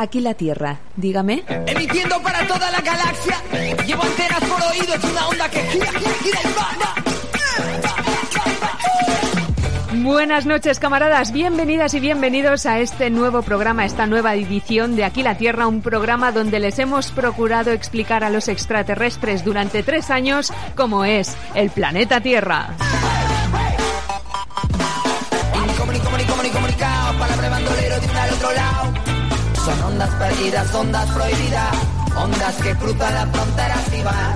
Aquí la Tierra, dígame. Emitiendo para toda la galaxia. Llevo antenas por oído, es una onda que gira, gira, gira y va, va. Buenas noches, camaradas. Bienvenidas y bienvenidos a este nuevo programa, esta nueva edición de Aquí la Tierra, un programa donde les hemos procurado explicar a los extraterrestres durante tres años cómo es el planeta Tierra. Ondas prohibidas, ondas que cruzan las fronteras y van.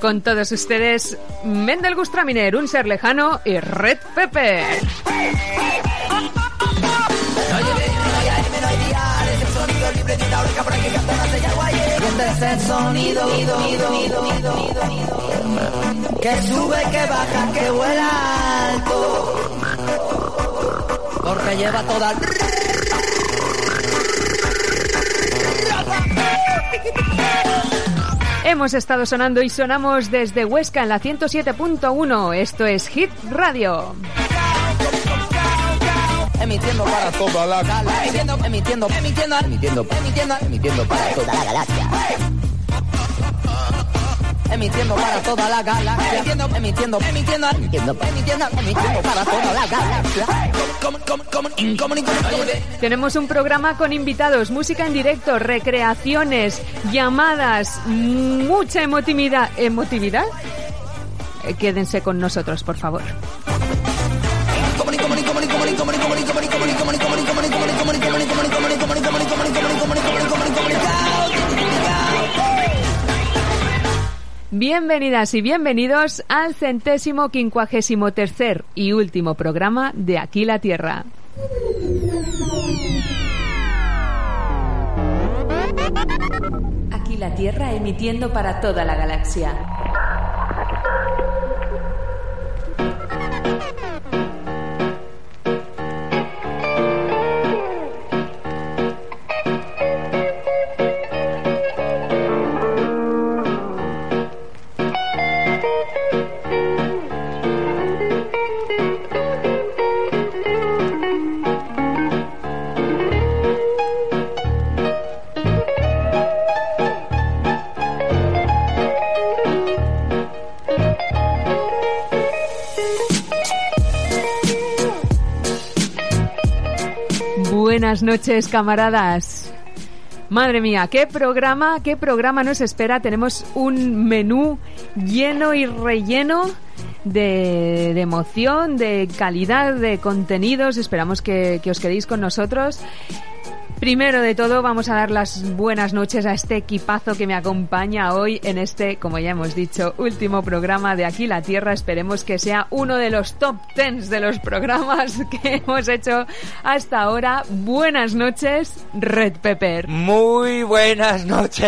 Con todos ustedes, Mendel Gustraminer, un ser lejano y Red Pepe. que sube, que baja, que vuela. Porque lleva toda Hemos estado sonando y sonamos desde Huesca en la 107.1. Esto es Hit Radio. emitiendo para toda la galaxia. Emitiendo, emitiendo, emitiendo, emitiendo, emitiendo, emitiendo para toda la galaxia. Emitiendo para toda la galaxia. Emitiendo, emitiendo, emitiendo, emitiendo, emitiendo, emitiendo para toda la galaxia. Tenemos un programa con invitados, música en directo, recreaciones, llamadas, mucha emotividad. ¿Emotividad? Eh, Quédense con nosotros, por favor. Bienvenidas y bienvenidos al centésimo quincuagésimo tercer y último programa de Aquí la Tierra. Aquí la Tierra emitiendo para toda la galaxia. Noches, camaradas. Madre mía, qué programa, qué programa nos espera. Tenemos un menú lleno y relleno de, de emoción, de calidad, de contenidos. Esperamos que, que os quedéis con nosotros. Primero de todo, vamos a dar las buenas noches a este equipazo que me acompaña hoy en este, como ya hemos dicho, último programa de Aquí la Tierra. Esperemos que sea uno de los top tens de los programas que hemos hecho hasta ahora. Buenas noches, Red Pepper. Muy buenas noches.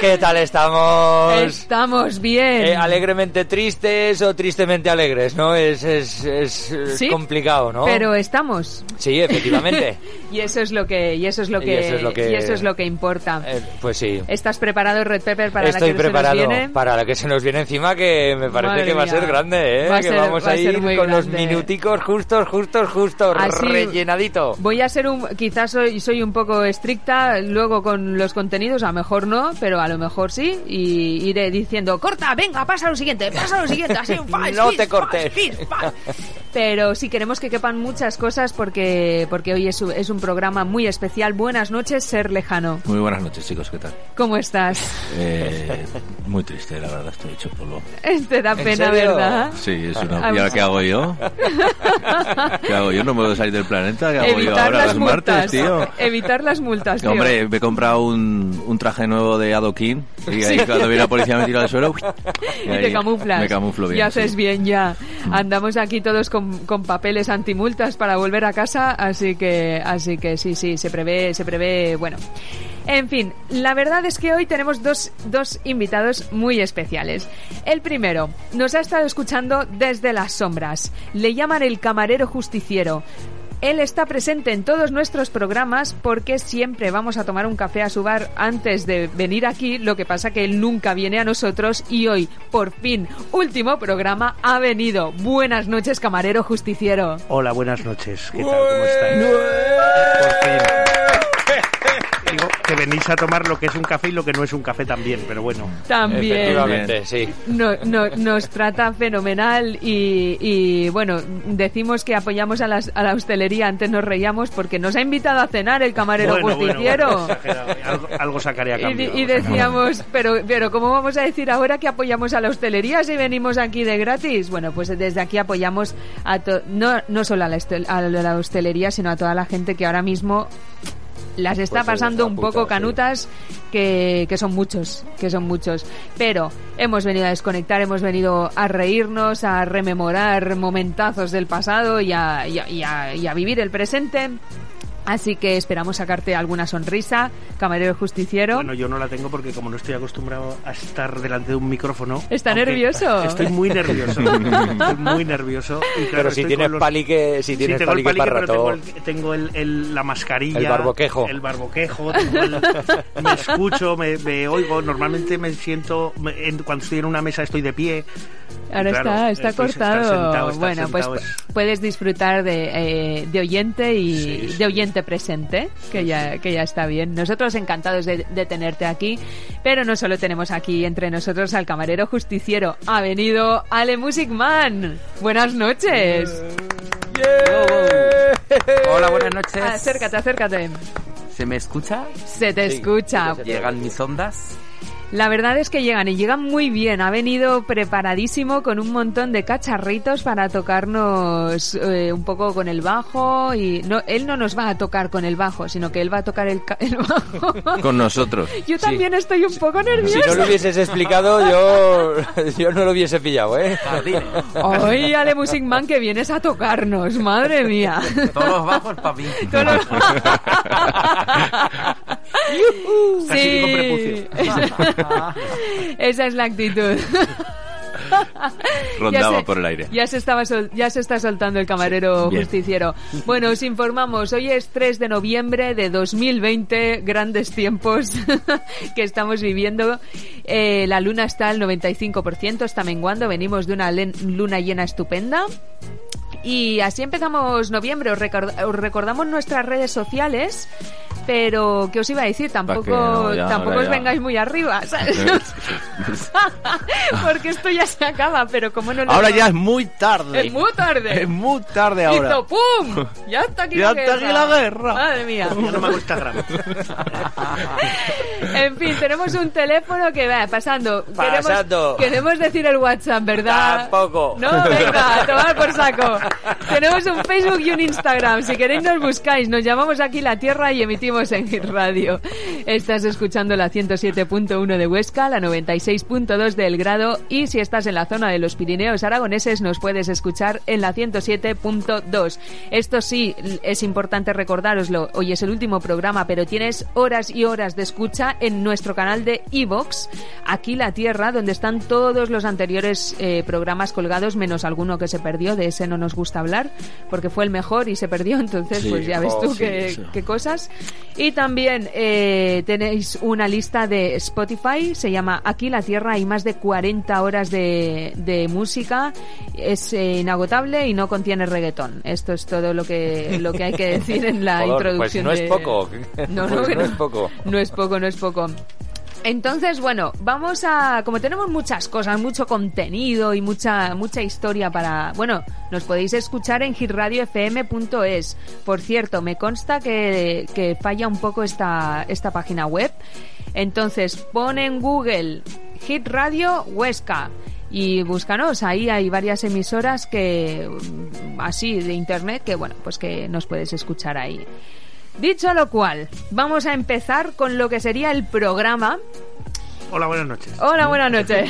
¿Qué tal estamos? Estamos bien. Eh, alegremente tristes o tristemente alegres, ¿no? Es, es, es, Sí, complicado, ¿no? Pero estamos. Sí, efectivamente. Y eso es lo que, y eso es lo Y que, eso es lo que- es lo que importa. Eh, pues sí. ¿Estás preparado, Red Pepper, para Estoy la que preparado se nos viene? para la que se nos viene encima, que me parece Madre que va a ser grande, ¿eh? Va que ser- vamos va a, ir con los minuticos justos, justos, justos, Así- rellenadito. Voy a ser un, quizás soy, soy un poco estricta luego con los contenidos, a lo mejor no, pero a lo mejor sí, y iré diciendo, corta, venga, pasa a lo siguiente, pasa a lo siguiente, así, fast, No te cortes. Pero sí queremos que quepan muchas cosas porque, porque hoy es, un- es un programa muy especial. Buenas noches, Ser Lejano. Muy buenas noches, chicos, ¿qué tal? ¿Cómo estás? Eh, muy triste, la verdad, estoy hecho polvo. Te da ¿En pena, serio? ¿verdad? Sí, es Ah, una... ¿Y ahora qué hago yo? ¿Qué hago yo? ¿No me puedo salir del planeta? ¿Qué hago yo Evitar ahora las los multas. martes, tío? Evitar las multas, tío. Hombre, me he comprado un, un traje nuevo de adoquín y ahí cuando viene la policía me tira al suelo y te camuflas. Me camuflo bien. Y haces sí. Mm. bien ya. Andamos aquí todos con, con papeles antimultas para volver a casa, así que, así que sí, sí, se prevé, se prevé, bueno. En fin, la verdad es que hoy tenemos dos, dos invitados muy especiales. El primero nos ha estado escuchando desde las sombras. Le llaman el camarero justiciero. Él está presente en todos nuestros programas porque siempre vamos a tomar un café a su bar antes de venir aquí. Lo que pasa que él nunca viene a nosotros y hoy, por fin, último programa, ha venido. Buenas noches, camarero justiciero. Hola, buenas noches. ¿Qué tal? ¿Cómo estáis? Por fin. Digo que venís a tomar lo que es un café y lo que no es un café también, pero bueno. También. Efectivamente, sí. No- no- nos trata fenomenal y, y, bueno, decimos que apoyamos a, las- a la hostelería. Antes nos reíamos porque nos ha invitado a cenar el camarero Bueno, justiciero. bueno, algo, algo sacaré a Y, cambio. y decíamos, pero, pero ¿cómo vamos a decir ahora que apoyamos a la hostelería si venimos aquí de gratis? Bueno, pues desde aquí apoyamos a to- no, no solo a la, a la hostelería, sino a toda la gente que ahora mismo las está Pues es pasando un poco canutas, que, que son muchos, que son muchos. Pero hemos venido a desconectar, hemos venido a reírnos, a rememorar momentazos del pasado y a, y a- y a- y a vivir el presente. Así que esperamos sacarte alguna sonrisa, camarero justiciero. Bueno, yo no la tengo porque como no estoy acostumbrado a estar delante de un micrófono... Está nervioso. Estoy muy nervioso. estoy muy nervioso. Y claro, Pero si tienes los- palique, si Sí, tienes tengo el palique palique, para pero tengo, el- el- el- la mascarilla. El barboquejo. El barboquejo. el- me escucho, me, me oigo. Normalmente me siento... me- en- cuando estoy en una mesa estoy de pie. Ahora Claro, está, está cortado. sentado, bueno, sentado pues es- puedes disfrutar de, eh, de oyente y Sí, sí. de oyente presente, que ya, que ya está bien. Nosotros encantados de, de tenerte aquí, pero no solo tenemos aquí entre nosotros al camarero justiciero, ha venido Ale Music Man. Buenas noches. Hola, buenas noches. Acércate, acércate. ¿Se me escucha? Se te Sí, escucha. ¿Llegan mis ondas? La verdad es que llegan y llegan muy bien. Ha venido preparadísimo con un montón de cacharritos para tocarnos eh, un poco con el bajo y no, él no nos va a tocar con el bajo, sino que él va a tocar el, ca- el bajo. Con nosotros. Yo también estoy un poco Si no lo huvieses explicado, yo, yo no lo hubiese pillado, ¿eh? Hoy Ale Music Man que vienes a tocarnos, madre mía. Todos los bajos para mí. Casi digo prepucio. Esa es la actitud. Rondaba Ya se- por el aire. Ya se, estaba sol- ya se está soltando el camarero justiciero. Bueno, os informamos, hoy es 3 de noviembre de 2020, grandes tiempos que estamos viviendo. Eh, la luna está al 95%, está menguando, venimos de una len- luna llena estupenda. Y así empezamos noviembre. Os, record- os recordamos nuestras redes sociales, pero ¿qué os iba a decir? Tampoco, que no, ya, tampoco os ya. vengáis muy arriba, ¿sabes? Porque esto ya se acaba, pero como no lo Ahora ya es muy tarde. es muy tarde. Es muy tarde ahora. Hizo ¡pum! Ya está aquí Ya la está guerra. aquí la guerra. Madre mía. Ya no me Instagram. En fin, tenemos un teléfono que va pasando. Pasando. Queremos, queremos decir el WhatsApp, ¿verdad? Tampoco. No, venga, a tomar por saco. Tenemos un Facebook y un Instagram. Si queréis nos buscáis. Nos llamamos aquí La Tierra y emitimos en Radio. Estás escuchando la 107.1 de Huesca, la 96.2 del Grado y si estás en la zona de los Pirineos aragoneses nos puedes escuchar en la 107.2. Esto sí, es importante recordároslo. Hoy es el último programa, pero tienes horas y horas de escucha en nuestro canal de Evox, aquí La Tierra, donde están todos los anteriores eh, programas colgados, menos alguno que se perdió. De ese no nos gusta hablar, porque fue el mejor y se perdió. Entonces, Sí, pues ya ves oh, tú sí, qué, sí. qué cosas. Y también eh, tenéis una lista de Spotify, se llama Aquí la Tierra, hay más de 40 horas de, de música, es eh, inagotable y no contiene reggaetón. Esto es todo lo que, lo que hay que decir en la Joder, pues introducción. no es de- poco. No, no, Pues que no es poco. No es poco, no es poco. Entonces, bueno, vamos a, como tenemos muchas cosas, mucho contenido y mucha mucha historia para, bueno, nos podéis escuchar en hitradiofm.es. Por cierto, me consta que, que falla un poco esta esta página web. Entonces, pon en Google Hit Radio Huesca y búscanos, ahí hay varias emisoras que así de internet que bueno, pues que nos puedes escuchar ahí. Dicho lo cual, vamos a empezar con lo que sería el programa. Hola, buenas noches. Hola, buenas noches.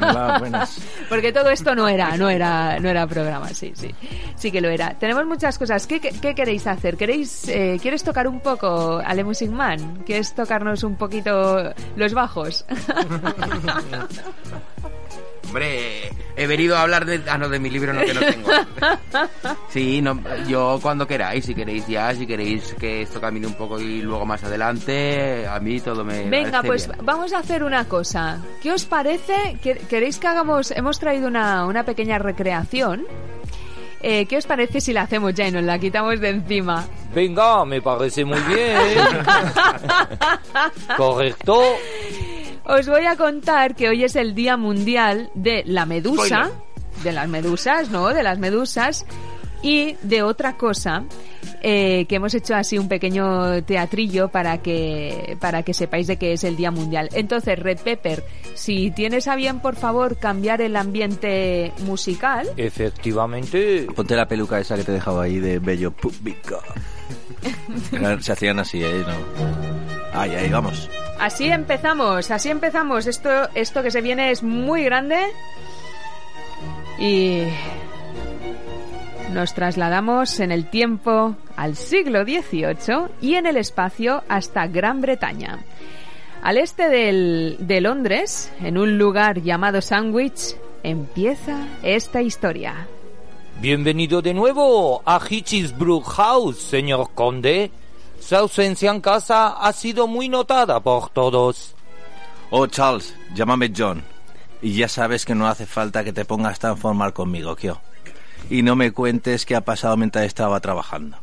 Hola, buenas. Porque todo esto no era, no era, no era programa, sí, sí, sí que lo era. Tenemos muchas cosas. ¿Qué, qué, qué queréis hacer? ¿Queréis, eh, ¿Quieres tocar un poco Ale Music Man? ¿Quieres tocarnos un poquito los bajos? hombre, he venido a hablar de... Ah, no, de mi libro, no, que no tengo. Sí, no, yo cuando queráis, si queréis ya, si queréis que esto camine un poco y luego más adelante, a mí todo me Venga, pues bien. vamos a hacer una cosa. ¿Qué os parece? ¿Que- ¿Queréis que hagamos? Hemos traído una, una pequeña recreación. Eh, ¿Qué os parece si la hacemos ya y nos la quitamos de encima? Venga, me parece muy bien. Correcto. Os voy a contar que hoy es el Día Mundial de la Medusa, de las medusas, ¿no? De las medusas y de otra cosa eh, que hemos hecho así un pequeño teatrillo para que para que sepáis de qué es el Día Mundial. Entonces, Red Pepper, si tienes a bien, por favor, cambiar el ambiente musical. Efectivamente. Ponte la peluca esa que te he dejado ahí de bello público. Se hacían así, ¿eh? No. Ahí, ahí, vamos. Así empezamos, así empezamos. Esto, esto que se viene es muy grande. Y nos trasladamos en el tiempo al siglo XVIII y en el espacio hasta Gran Bretaña. Al este del- de Londres, en un lugar llamado Sandwich, empieza esta historia. Bienvenido de nuevo a Hitchesbrook House, señor conde. Su ausencia en casa ha sido muy notada por todos. Oh, Charles, llámame John. Y ya sabes que no hace falta que te pongas tan formal conmigo, Kyo. Y no me cuentes qué ha pasado mientras estaba trabajando.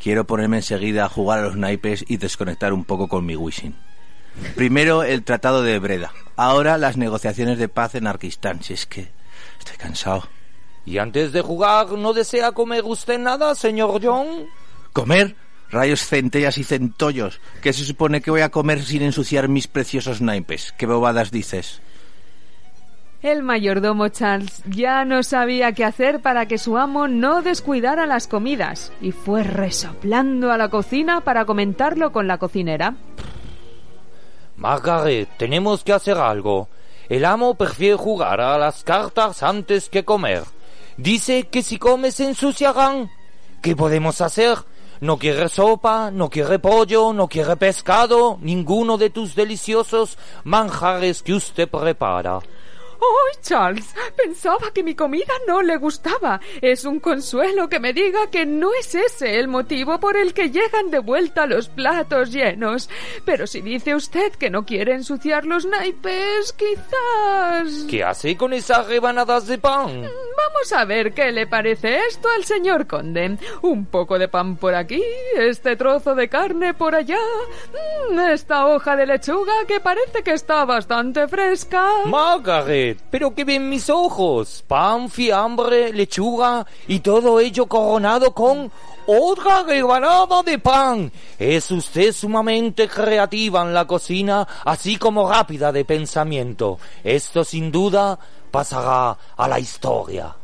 Quiero ponerme enseguida a jugar a los naipes y desconectar un poco con mi wishing. Primero el Tratado de Breda. Ahora las negociaciones de paz en Arquistán. Si es que estoy cansado. Y antes de jugar, ¿no desea comer usted nada, señor John? ¿Comer? Rayos, centellas y centollos. ¿Qué se supone que voy a comer sin ensuciar mis preciosos naipes? ¿Qué bobadas dices? El mayordomo Charles ya no sabía qué hacer para que su amo no descuidara las comidas y fue resoplando a la cocina para comentarlo con la cocinera. Margaret, tenemos que hacer algo. El amo prefiere jugar a las cartas antes que comer. Dice que si come se ensuciarán. ¿Qué podemos hacer? No quiere sopa, no quiere pollo, no quiere pescado, ninguno de tus deliciosos manjares que usted prepara. ¡Ay, Charles! Pensaba que mi comida no le gustaba. Es un consuelo que me diga que no es ese el motivo por el que llegan de vuelta los platos llenos. Pero si dice usted que no quiere ensuciar los naipes, quizás... ¿Qué hace con esas rebanadas de pan? Vamos a ver qué le parece esto al señor conde. Un poco de pan por aquí, este trozo de carne por allá, mm, esta hoja de lechuga que parece que está bastante fresca. Margaret, pero que ven mis ojos. Pan, fiambre, lechuga y todo ello coronado con otra rebanada de pan. Es usted sumamente creativa en la cocina, así como rápida de pensamiento. Esto sin duda pasará a la historia.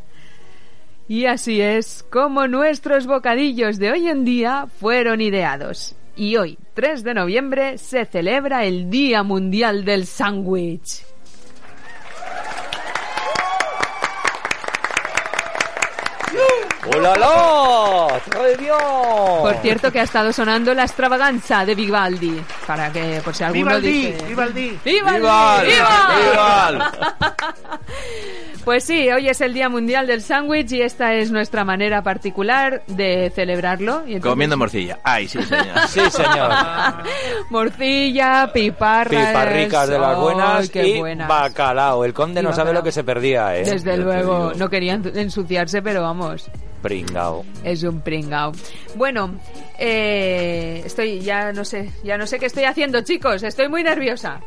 Y así es como nuestros bocadillos de hoy en día fueron ideados. Y hoy, 3 de noviembre, se celebra el Día Mundial del Sándwich. ¡Hola, la! ¡Très bien! Por cierto que ha estado sonando la extravaganza de Vivaldi. Para que, por si alguno ¡Vivaldi! dice... ¡Vivaldi! ¡Vivaldi! ¡Vival! ¡Viva! Pues sí, hoy es el Día Mundial del Sándwich y esta es nuestra manera particular de celebrarlo. Y entonces- Comiendo morcilla. Ay, sí, señor. Sí, señor. Morcilla, piparras... Piparricas de las ¡Ay, buenas qué y buenas! bacalao. El conde Y no sabe lo que se perdía, ¿eh? Desde luego, no querían ensuciarse, pero vamos, Pringao. es un pringao. Bueno, eh, estoy, ya no sé, ya no sé qué estoy haciendo, chicos, estoy muy nerviosa.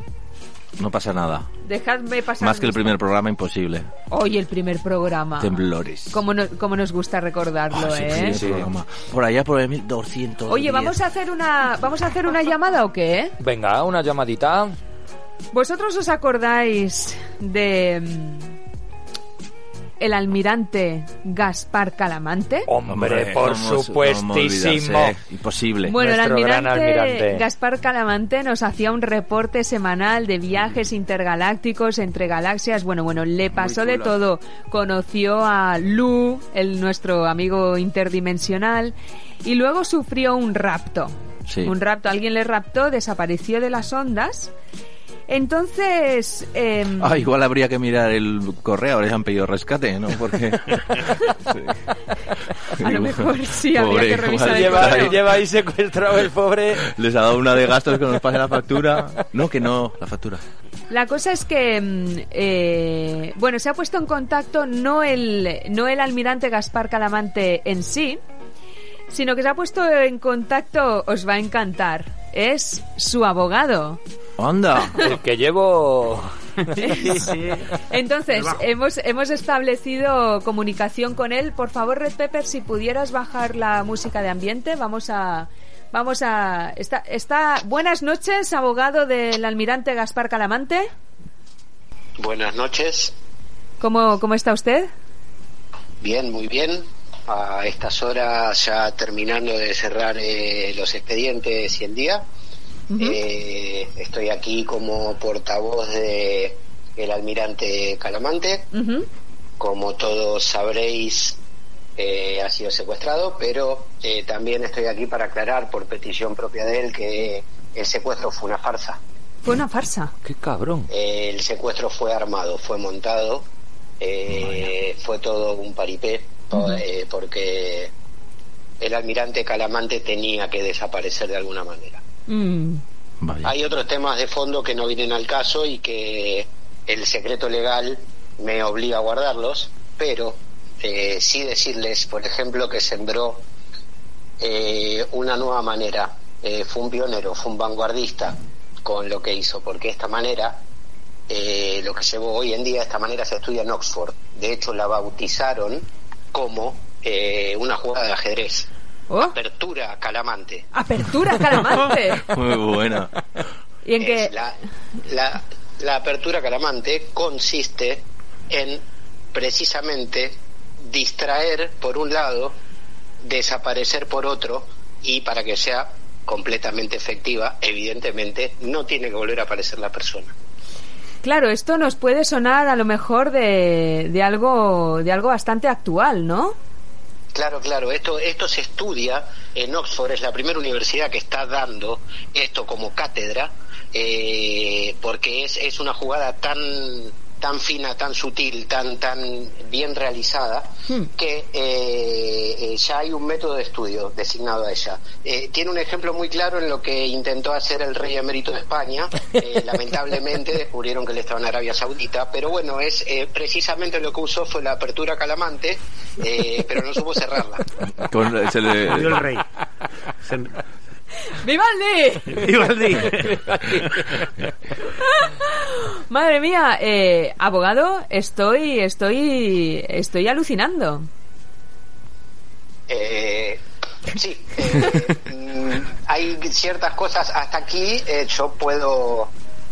No pasa nada. Dejadme pasar. Más que el primer programa, imposible. Hoy el primer programa. Temblores. Como, no- como nos gusta recordarlo, Ah, sí, ¿eh? primer Sí. programa. Por allá por el 1200. Oye, vamos a hacer una, vamos a hacer una llamada o qué? Venga, una llamadita. ¿Vosotros os acordáis de el almirante Gaspar Calamante? Hombre, por ¿cómo- supuestísimo. cómo olvidarse? Imposible. Bueno, el Nuestro gran almirante, almirante. Gaspar Calamante nos hacía un reporte semanal de viajes intergalácticos entre galaxias. Bueno, bueno, le pasó de todo. Conoció a Lu, el nuestro amigo interdimensional, y luego sufrió un rapto. Sí. Un rapto, alguien le raptó, desapareció de las ondas. Entonces, em, Ah, igual habría que mirar el correo, ahora ya han pedido rescate, ¿no? Porque... Sí. A lo mejor sí, habría que revisar el Lleva, correo. lleva ahí secuestrado el pobre. Les ha dado una de gastos que nos pase la factura. No, que no, la factura. La cosa es que, mm, eh, bueno, se ha puesto en contacto no el, no el almirante Gaspar Calamante en sí, sino que se ha puesto en contacto, os va a encantar, es su abogado. ¡Anda! El que llevo. Entonces, hemos, hemos establecido comunicación con él. Por favor, Red Pepper, si pudieras bajar la música de ambiente, vamos a... Vamos a... Está, está, buenas noches, abogado del almirante Gaspar Calamante. Buenas noches. ¿Cómo, cómo está usted? Bien, muy bien. A estas horas ya terminando de cerrar eh, los expedientes y el día. Eh, estoy aquí como portavoz de el almirante Calamante. Como todos sabréis, eh, ha sido secuestrado, pero eh, también estoy aquí para aclarar por petición propia de él que el secuestro fue una farsa. Fue una farsa. Qué cabrón. Eh, el secuestro fue armado, fue montado, eh, fue todo un paripé, eh, porque el almirante Calamante tenía que desaparecer de alguna manera. Mm. Vaya. Hay otros temas de fondo que no vienen al caso y que el secreto legal me obliga a guardarlos, pero eh, sí decirles, por ejemplo, que sembró eh, una nueva manera. Eh, fue un pionero, fue un vanguardista con lo que hizo, porque esta manera, eh, lo que se ve hoy en día, esta manera se estudia en Oxford. De hecho, la bautizaron como eh, una jugada de ajedrez. Oh, Apertura calamante. apertura calamante. Muy buena. ¿Y en qué? La, la, la apertura calamante consiste en precisamente distraer por un lado, desaparecer por otro y para que sea completamente efectiva, evidentemente no tiene que volver a aparecer la persona. Claro, esto nos puede sonar a lo mejor de, algo de algo bastante actual, ¿no? Claro, claro, esto, esto se estudia en Oxford, es la primera universidad que está dando esto como cátedra, eh, porque es, es una jugada tan tan fina, tan sutil, tan tan bien realizada, Hmm. que eh, eh, ya hay un método de estudio designado a ella. Eh, tiene un ejemplo muy claro en lo que intentó hacer el rey emérito de España. Eh, lamentablemente descubrieron que él estaba en Arabia Saudita, pero bueno, es eh, precisamente lo que usó fue la apertura calamante, eh, pero no supo cerrarla. Con- se le- el rey. Se- ¡Vivaldi! Vivaldi. Madre mía, eh, abogado, estoy estoy estoy alucinando. Eh, sí, eh, mm, hay ciertas cosas hasta aquí eh, yo puedo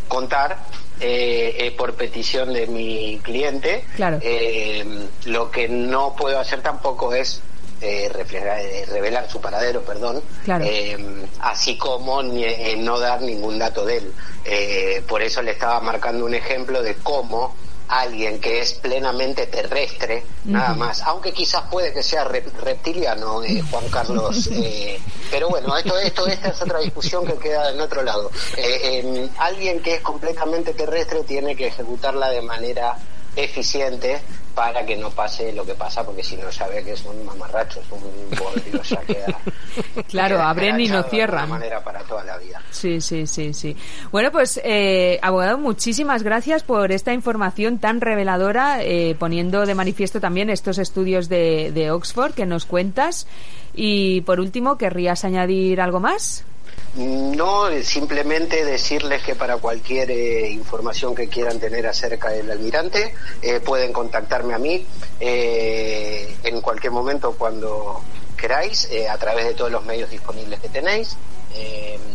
contar eh, eh, por petición de mi cliente. Claro. Eh, lo que no puedo hacer tampoco es eh, eh, revelar su paradero, perdón, Claro. Eh, así como ni- eh, no dar ningún dato de él. Eh, por eso le estaba marcando un ejemplo de cómo alguien que es plenamente terrestre, nada más, aunque quizás puede que sea rep- reptiliano, eh, Juan Carlos, eh, pero bueno, esto, esto, esta es otra discusión que queda en otro lado. Eh, em, alguien que es completamente terrestre tiene que ejecutarla de manera eficiente para que no pase lo que pasa, porque si no sabe que es un mamarracho, es un bodrio, ya queda. Claro, queda abren y no de cierran. alguna manera para toda la vida. Sí, sí, sí, sí. Bueno, pues, eh, abogado, muchísimas gracias por esta información tan reveladora, eh, poniendo de manifiesto también estos estudios de, de Oxford que nos cuentas. Y por último, ¿querrías añadir algo más? No, eh, simplemente decirles que para cualquier eh, información que quieran tener acerca del almirante, eh, pueden contactarme a mí eh, en cualquier momento cuando queráis, eh, a través de todos los medios disponibles que tenéis.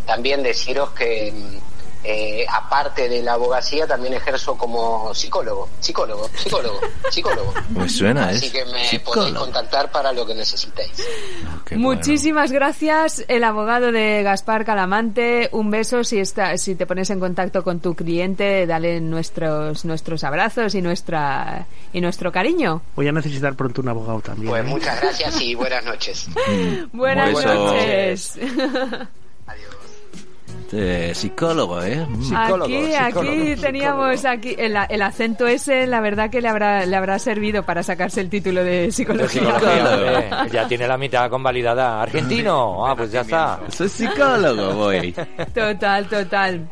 También deciros que, mm, eh, aparte de la abogacía, también ejerzo como psicólogo, psicólogo, psicólogo, psicólogo. Me suena, Así ¿es? que me podéis contactar para lo que necesitéis. Qué bueno. Muchísimas gracias, el abogado de Gaspar Calamante. Un beso si está, si te pones en contacto con tu cliente, dale nuestros nuestros abrazos y nuestra y nuestro cariño. Voy a necesitar pronto un abogado también. Pues ¿eh? muchas gracias y buenas noches. Buenas Beso. noches. Adiós. Eh, psicólogo, ¿eh? Mm. Psicólogo, aquí, psicólogo, aquí teníamos aquí el, el acento ese, la verdad que le habrá, le habrá servido para sacarse el título de De psicología. Ya tiene la mitad convalidada. ¿Argentino? Ah, pues ya está. Soy psicólogo, voy. Total, total.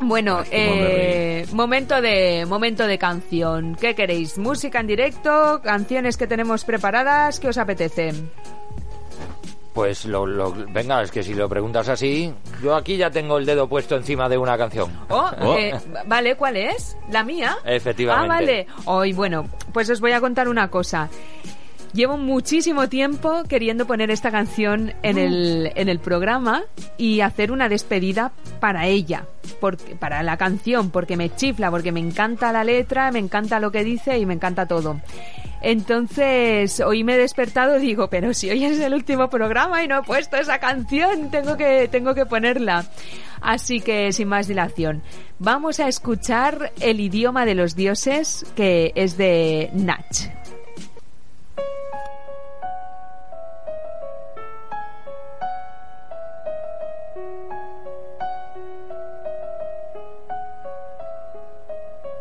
Bueno, eh, momento de momento de canción. ¿Qué queréis? ¿Música en directo? ¿Canciones que tenemos preparadas? ¿Qué os apetece? Pues lo, lo- venga, es que si lo preguntas así, yo aquí ya tengo el dedo puesto encima de una canción. Oh, Oh. eh, vale, ¿cuál es? ¿La mía? Efectivamente. Ah, vale. Hoy, bueno, pues os voy a contar una cosa. Llevo muchísimo tiempo queriendo poner esta canción en el, en el programa y hacer una despedida para ella, porque, para la canción, porque me chifla, porque me encanta la letra, me encanta lo que dice y me encanta todo. Entonces, hoy me he despertado y digo, pero si hoy es el último programa y no he puesto esa canción, tengo que, tengo que ponerla. Así que, sin más dilación, vamos a escuchar el idioma de los dioses, que es de Nach.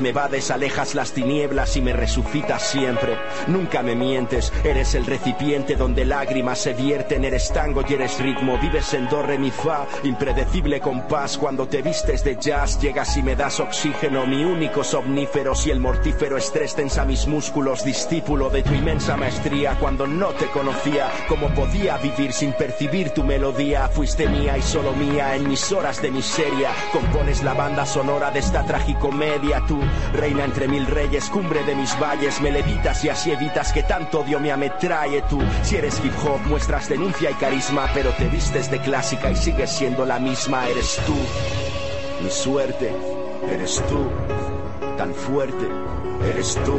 me vades, alejas las tinieblas y me resucitas siempre. Nunca me mientes, eres el recipiente donde lágrimas se vierten, eres tango y eres ritmo, vives en do, re, mi, fa, impredecible compás. Cuando te vistes de jazz, llegas y me das oxígeno, mi único somnífero. Si el mortífero estrés tensa mis músculos, discípulo de tu inmensa maestría. Cuando no te conocía, cómo podía vivir sin percibir tu melodía. Fuiste mía y solo mía en mis horas de miseria. Compones la banda sonora de esta tragicomedia. Reina entre mil reyes, cumbre de mis valles, me levitas y así evitas que tanto odio me ametraye. Tú, si eres hip hop, muestras denuncia y carisma, pero te vistes de clásica y sigues siendo la misma. Eres tú, mi suerte, eres tú, tan fuerte, eres tú.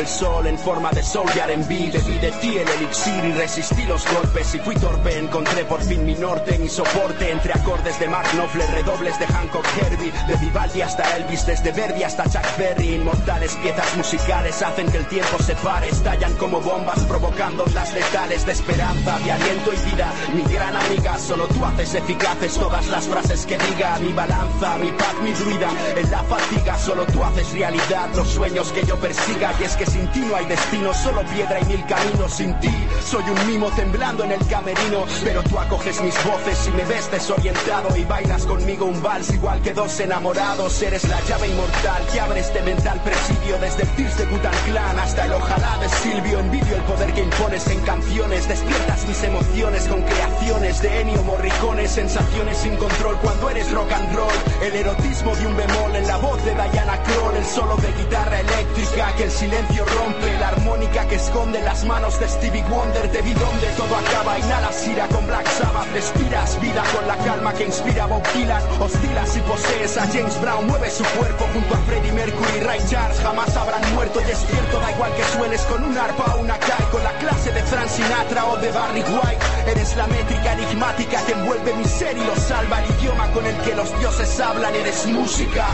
el sol en forma de soul y R&B. Bebí de ti el elixir y resistí los golpes. Y fui torpe, encontré por fin mi norte, mi soporte. Entre acordes de Mark Knopfler, redobles de Hancock Herbie. De Vivaldi hasta Elvis, desde Verdi hasta Chuck Berry. Inmortales piezas musicales hacen que el tiempo se pare. Estallan como bombas provocando ondas letales de esperanza, de aliento y vida. Mi gran amiga, solo tú haces eficaces todas las frases que diga. Mi balanza, mi paz, mi druida. En la fatiga, solo tú haces realidad los sueños que yo persiga. Que sin ti no hay destino, solo piedra y mil caminos. Sin ti soy un mimo temblando en el camerino. Pero tú acoges mis voces y me ves desorientado. Y bailas conmigo un vals igual que dos enamorados. Eres la llave inmortal que abre este mental presidio. Desde el Tears de Clan hasta el ojalá de Silvio. Envidio el poder que impones en canciones. Despiertas mis emociones con creaciones de Ennio Morricone. Sensaciones sin control cuando eres rock and roll. El erotismo de un bemol en la voz de Diana Kroll, el solo de guitarra eléctrica que el silencio rompe, la armónica que esconde las manos de Stevie Wonder, vi donde todo acaba, inhalas ira con Black Sabbath, respiras vida con la calma que inspira Bob Dylan, oscilas y posees a James Brown, mueve su cuerpo junto a Freddie Mercury, Ray Charles, jamás habrán muerto, despierto, da igual que sueles con un arpa o una kai, con la clase de Frank Sinatra o de Barry White, eres la métrica enigmática que envuelve mi ser y lo salva, el idioma con el que los dioses hablan, eres música.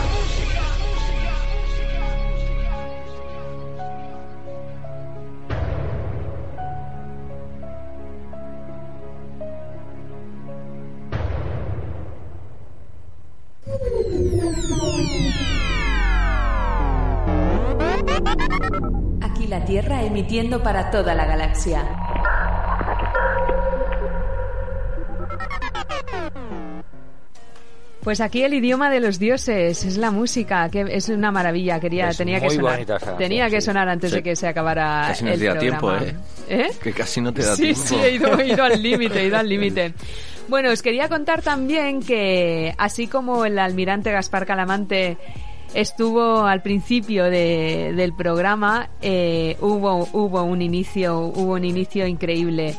Aquí la Tierra emitiendo para toda la galaxia. Pues aquí el idioma de los dioses es la música, que es una maravilla. Quería, Es tenía que sonar, bonita tenía que sí. sonar antes Sí. de que se acabara Casi nos el da tiempo. ¿eh? ¿Eh? Que casi no te da sí, tiempo. sí, ido, he ido al límite, he ido al límite. Bueno, os quería contar también que así como el almirante Gaspar Calamante estuvo al principio de- del programa, eh, hubo, hubo un inicio, hubo un inicio increíble.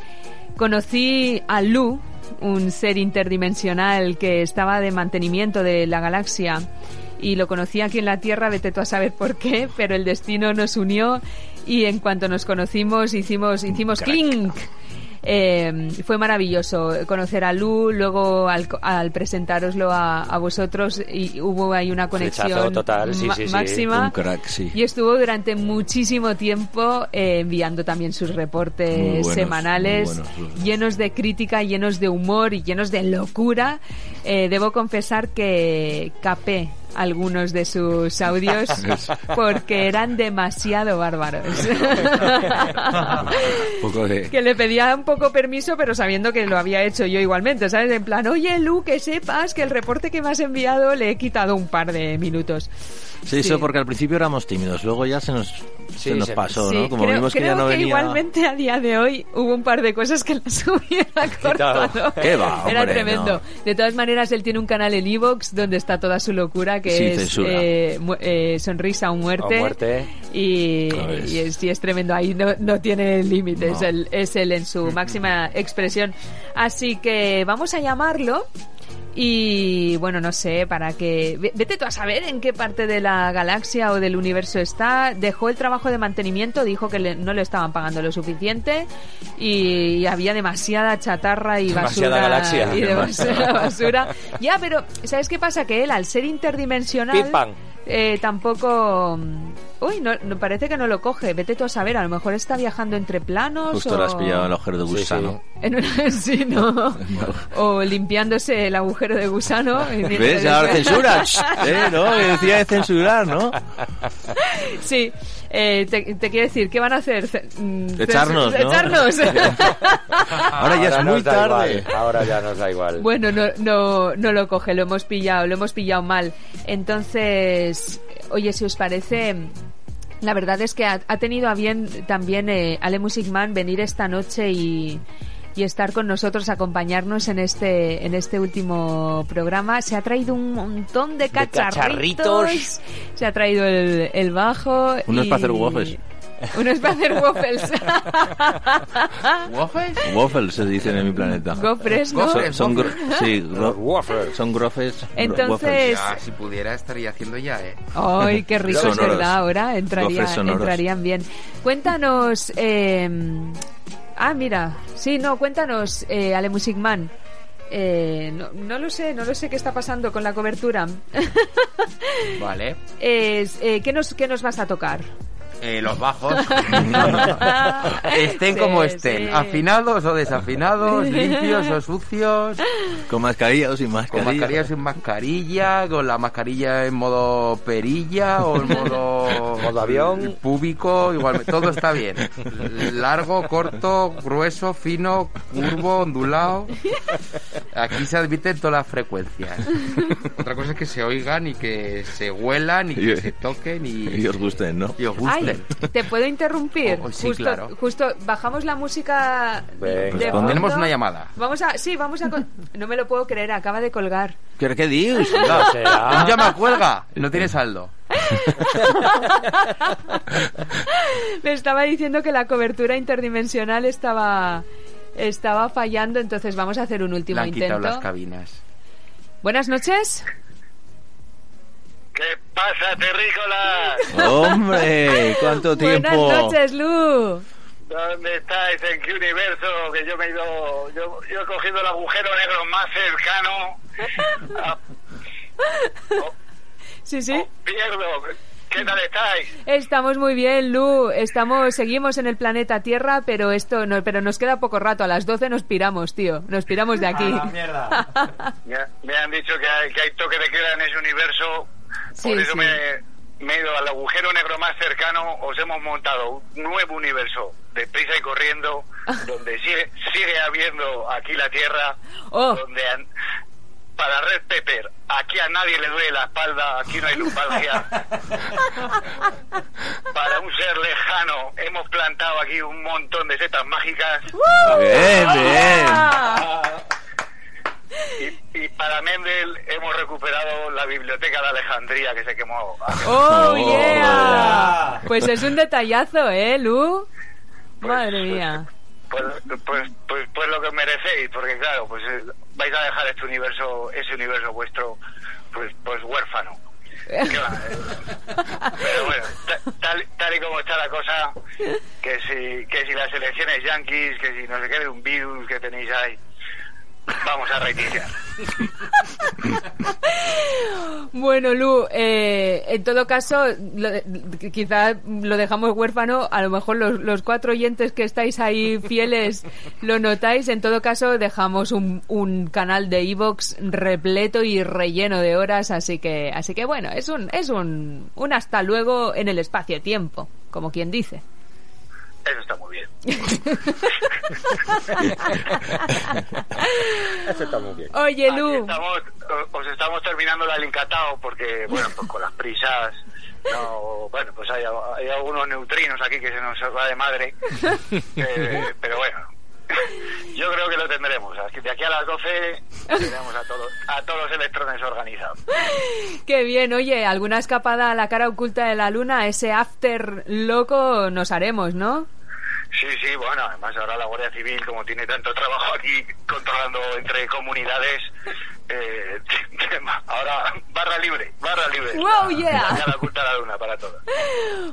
Conocí a Lu, un ser interdimensional que estaba de mantenimiento de la galaxia y lo conocí aquí en la Tierra, vete tú a saber por qué, pero el destino nos unió y en cuanto nos conocimos hicimos, hicimos clink. Eh, fue maravilloso conocer a Lu, luego al, al presentároslo a, a vosotros y hubo ahí una Flechazo conexión total, sí, ma- sí, sí. máxima. Un crack, sí. Y estuvo durante muchísimo tiempo eh, enviando también sus reportes buenos, semanales, buenos, llenos de crítica, llenos de humor y llenos de locura. Eh, debo confesar que capé algunos de sus audios porque eran demasiado bárbaros. Un poco de... que le pedía un poco permiso, pero sabiendo que lo había hecho yo igualmente, ¿sabes? En plan, oye, Lu, que sepas que el reporte que me has enviado le he quitado un par de minutos. Sí, eso porque al principio éramos tímidos, luego ya se nos, Sí, se nos se- pasó, Sí, ¿no? Como creo, vimos que ya no que venía... igualmente a día de hoy hubo un par de cosas que las hubiera cortado. ¿Qué va, Era tremendo. no. De todas maneras, él tiene un canal en Evox donde está toda su locura, que es eh, eh, Sonrisa o Muerte. O muerte. Y, y es, y es tremendo. Ahí no, no tiene límite. Es, él, es él en su máxima expresión. Así que vamos a llamarlo. Y bueno, no sé, para que... ve- Vete tú a saber en qué parte de la galaxia o del universo está. Dejó el trabajo de mantenimiento, dijo que le- no le estaban pagando lo suficiente y había demasiada chatarra y basura. Demasiada galaxia. Y demasiada basura. Ya, pero ¿sabes qué pasa? Que él, al ser interdimensional... Pam. Eh, tampoco... Uy, no, no, parece que no lo coge. Vete tú a saber, a lo mejor está viajando entre planos Justo o... le has pillado el agujero de Sí, gusano. En una- sí, ¿no? O limpiándose el agujero de gusano. y ¿Ves? ahora censura. ¿Eh? Decía de censurar, ¿no? Sí, eh, te, te quiero decir, ¿qué van a hacer? Ce- mm, Echarnos. Echarnos. Ahora ya es nos muy da tarde. igual, ahora ya nos da igual. bueno, no, no, no lo coge, lo hemos pillado, lo hemos pillado mal. Entonces, oye, si os parece... La verdad es que ha, ha tenido a bien también eh, Ale Music Man venir esta noche y, y estar con nosotros, acompañarnos en este en este último programa. Se ha traído un montón de cacharritos. cacharritos. Se ha traído el, el bajo. Unos y- para hacer waffles. Unos para hacer waffles. ¿Waffles? Waffles se dicen en mi planeta. Gofres, ¿no? Gofres. Son, gro- sí, Los gro- waffles. son grofes. Entonces- Ya, si pudiera estaría haciendo ya, ¿eh? Ay, qué rico es verdad, ahora entraría, entrarían bien. Cuéntanos, eh, ah, mira, sí, no, cuéntanos, eh, Ale Music Man. Eh, no, no lo sé, no lo sé qué está pasando con la cobertura. Vale. Eh, ¿qué, nos, ¿Qué nos vas a tocar? Eh, los bajos. estén Sí, como estén. sí. Afinados o desafinados, limpios o sucios. Con mascarilla o sin Con mascarilla. mascarilla o sin mascarilla, con la mascarilla en modo perilla o en modo, Modo avión. púbico, igual, todo está bien. Largo, corto, grueso, fino, curvo, ondulado. Aquí se admiten todas las frecuencias. Otra cosa es que se oigan y que se huelan y que Y- se toquen y, Y os gusten, ¿no? y os Ay, cárcel. ¿Te puedo interrumpir? Oh, sí, justo, claro. justo bajamos la música Venga. de Pues fondo. tenemos una llamada. Vamos a, sí, vamos a. con- No me lo puedo creer, acaba de colgar. ¿Qué, qué dices? No será. Ya me cuelga, no tiene saldo. Me estaba diciendo que la cobertura interdimensional estaba estaba fallando, entonces vamos a hacer un Le último han quitado intento. las cabinas. Buenas noches. ¿Qué pasa, terrícolas? Hombre, ¿cuánto tiempo? Buenas noches, Lu. ¿Dónde estáis? ¿En qué universo? Que yo me he ido... Yo, yo he cogido el agujero negro más cercano. Sí, sí. oh, pierdo. ¿Qué tal estáis? Estamos muy bien, Lu. Estamos, seguimos en el planeta Tierra, pero esto no, pero nos queda poco rato. A las 12 nos piramos, tío. Nos piramos de aquí. Me, me han dicho que hay, que hay toque de queda en ese universo. Sí, Por eso sí. me, me he ido al agujero negro más cercano. Os hemos montado un nuevo universo de prisa y corriendo, donde sigue, sigue habiendo aquí la Tierra, Oh. donde an- para Red Pepper, aquí a nadie le duele la espalda, aquí no hay lumbalgia. para un ser lejano, hemos plantado aquí un montón de setas mágicas. Bien, bien. Y, y para Mendel hemos recuperado la biblioteca de Alejandría que se quemó. ¡Oh, Oh, yeah! Pues es un detallazo, ¿eh, Lu? Pues- Madre mía. Pues, pues, pues, pues lo que os merecéis, porque claro, pues eh, vais a dejar este universo, ese universo vuestro, pues, pues huérfano. Eh, Pero bueno, ta- tal, tal y como está la cosa, que si, que si las elecciones yanquis, que si no sé qué de un virus que tenéis ahí, vamos a reiniciar. Bueno, Lu, eh, en todo caso, lo- quizá lo dejamos huérfano. A lo mejor los, los cuatro oyentes que estáis ahí fieles lo notáis. En todo caso, dejamos un, un canal de Evox repleto y relleno de horas. Así que, así que bueno, es un, es un, un hasta luego en el espacio-tiempo, como quien dice. Eso está muy bien. Eso está muy bien. Oye, Lu. estamos, os estamos terminando la Lincatao porque, bueno, pues con las prisas, no, bueno, pues hay, hay algunos neutrinos aquí que se nos va de madre, eh, pero bueno, yo creo que lo tendremos. De aquí a las 12 tenemos a todos, a todos los electrones organizados. Qué bien, oye, alguna escapada a la cara oculta de la luna, ese after loco nos haremos, ¿no? Sí, sí, bueno, además ahora la Guardia Civil, como tiene tanto trabajo aquí controlando entre comunidades, eh, ahora barra libre, barra libre. Wow, La- yeah. La cara oculta de la luna para todos.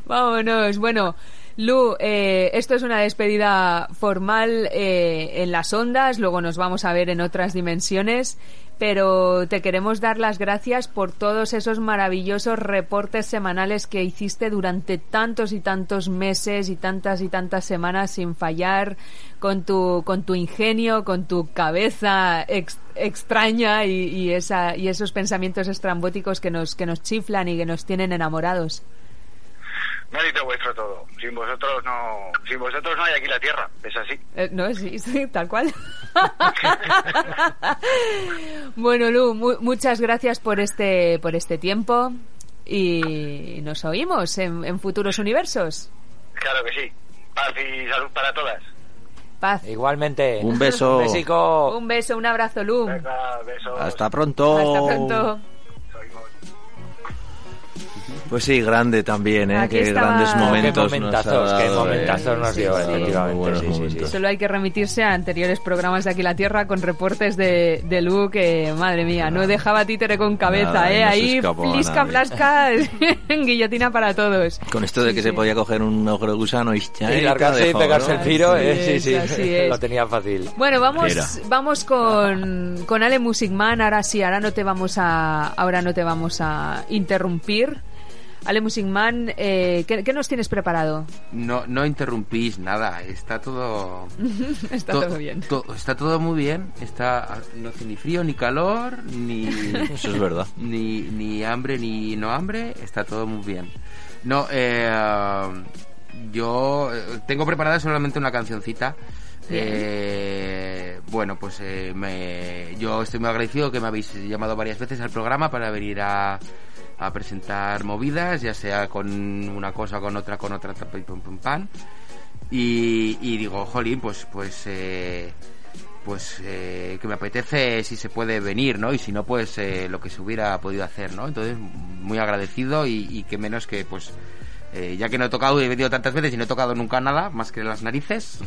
Vámonos. Bueno, Lu, eh, esto es una despedida formal eh, en las ondas, luego nos vamos a ver en otras dimensiones, pero te queremos dar las gracias por todos esos maravillosos reportes semanales que hiciste durante tantos y tantos meses y tantas y tantas semanas sin fallar, con tu, con tu ingenio, con tu cabeza ex- extraña y, y esa, y esos pensamientos estrambóticos que nos, que nos chiflan y que nos tienen enamorados. Mérito vuestro todo. Sin vosotros no, sin vosotros no hay aquí la tierra. Es así. Eh, no, sí, sí, tal cual. bueno, Lu, mu- muchas gracias por este, por este tiempo y nos oímos en, en futuros universos. Claro que sí. Paz y salud para todas. Paz. Igualmente. Un beso. Un besico. Un beso, un abrazo, Lu. Venga, besos. Hasta pronto. Hasta pronto. Pues sí, grande también, ¿eh? Aquí Qué estaba- grandes Qué momentos. Qué nos ha momentazos, qué dado, momentazos eh. nos dio, Sí, sí, efectivamente. Sí, sí. Solo hay que remitirse a anteriores programas de Aquí la Tierra con reportes de, de Lu que, madre mía, no dejaba títere con cabeza, Nada, ¿eh? no Ahí, escapó a flisca, nadie. flasca, guillotina para todos. Con esto de que se podía coger un agujero de gusano y, Y largarse y pegarse el tiro, eh, sí, sí, lo tenía fácil. Bueno, vamos, Era. vamos con, con Ale Musicman. Ahora sí, ahora no te vamos a, ahora no te vamos a interrumpir. Ale Musicman, eh, ¿qué, qué nos tienes preparado? No, no interrumpís nada, está todo... Está to- todo bien. to- está todo muy bien, está no hace ni frío ni calor, ni... Eso es verdad. ni, ni hambre ni no hambre, está todo muy bien. No, eh, yo eh, tengo preparada solamente una cancioncita. Eh, bueno, pues eh, me, yo estoy muy agradecido que me habéis llamado varias veces al programa para venir a, a presentar movidas, ya sea con una cosa, con otra, con otra, pam, pam, pam, pam. Y, y digo, jolín, pues, pues, eh, pues eh, que me apetece si se puede venir, ¿no? Y si no, pues eh, lo que se hubiera podido hacer, ¿no? Entonces, muy agradecido y, y que menos que, pues, eh, ya que no he tocado y he venido tantas veces y no he tocado nunca nada más que las narices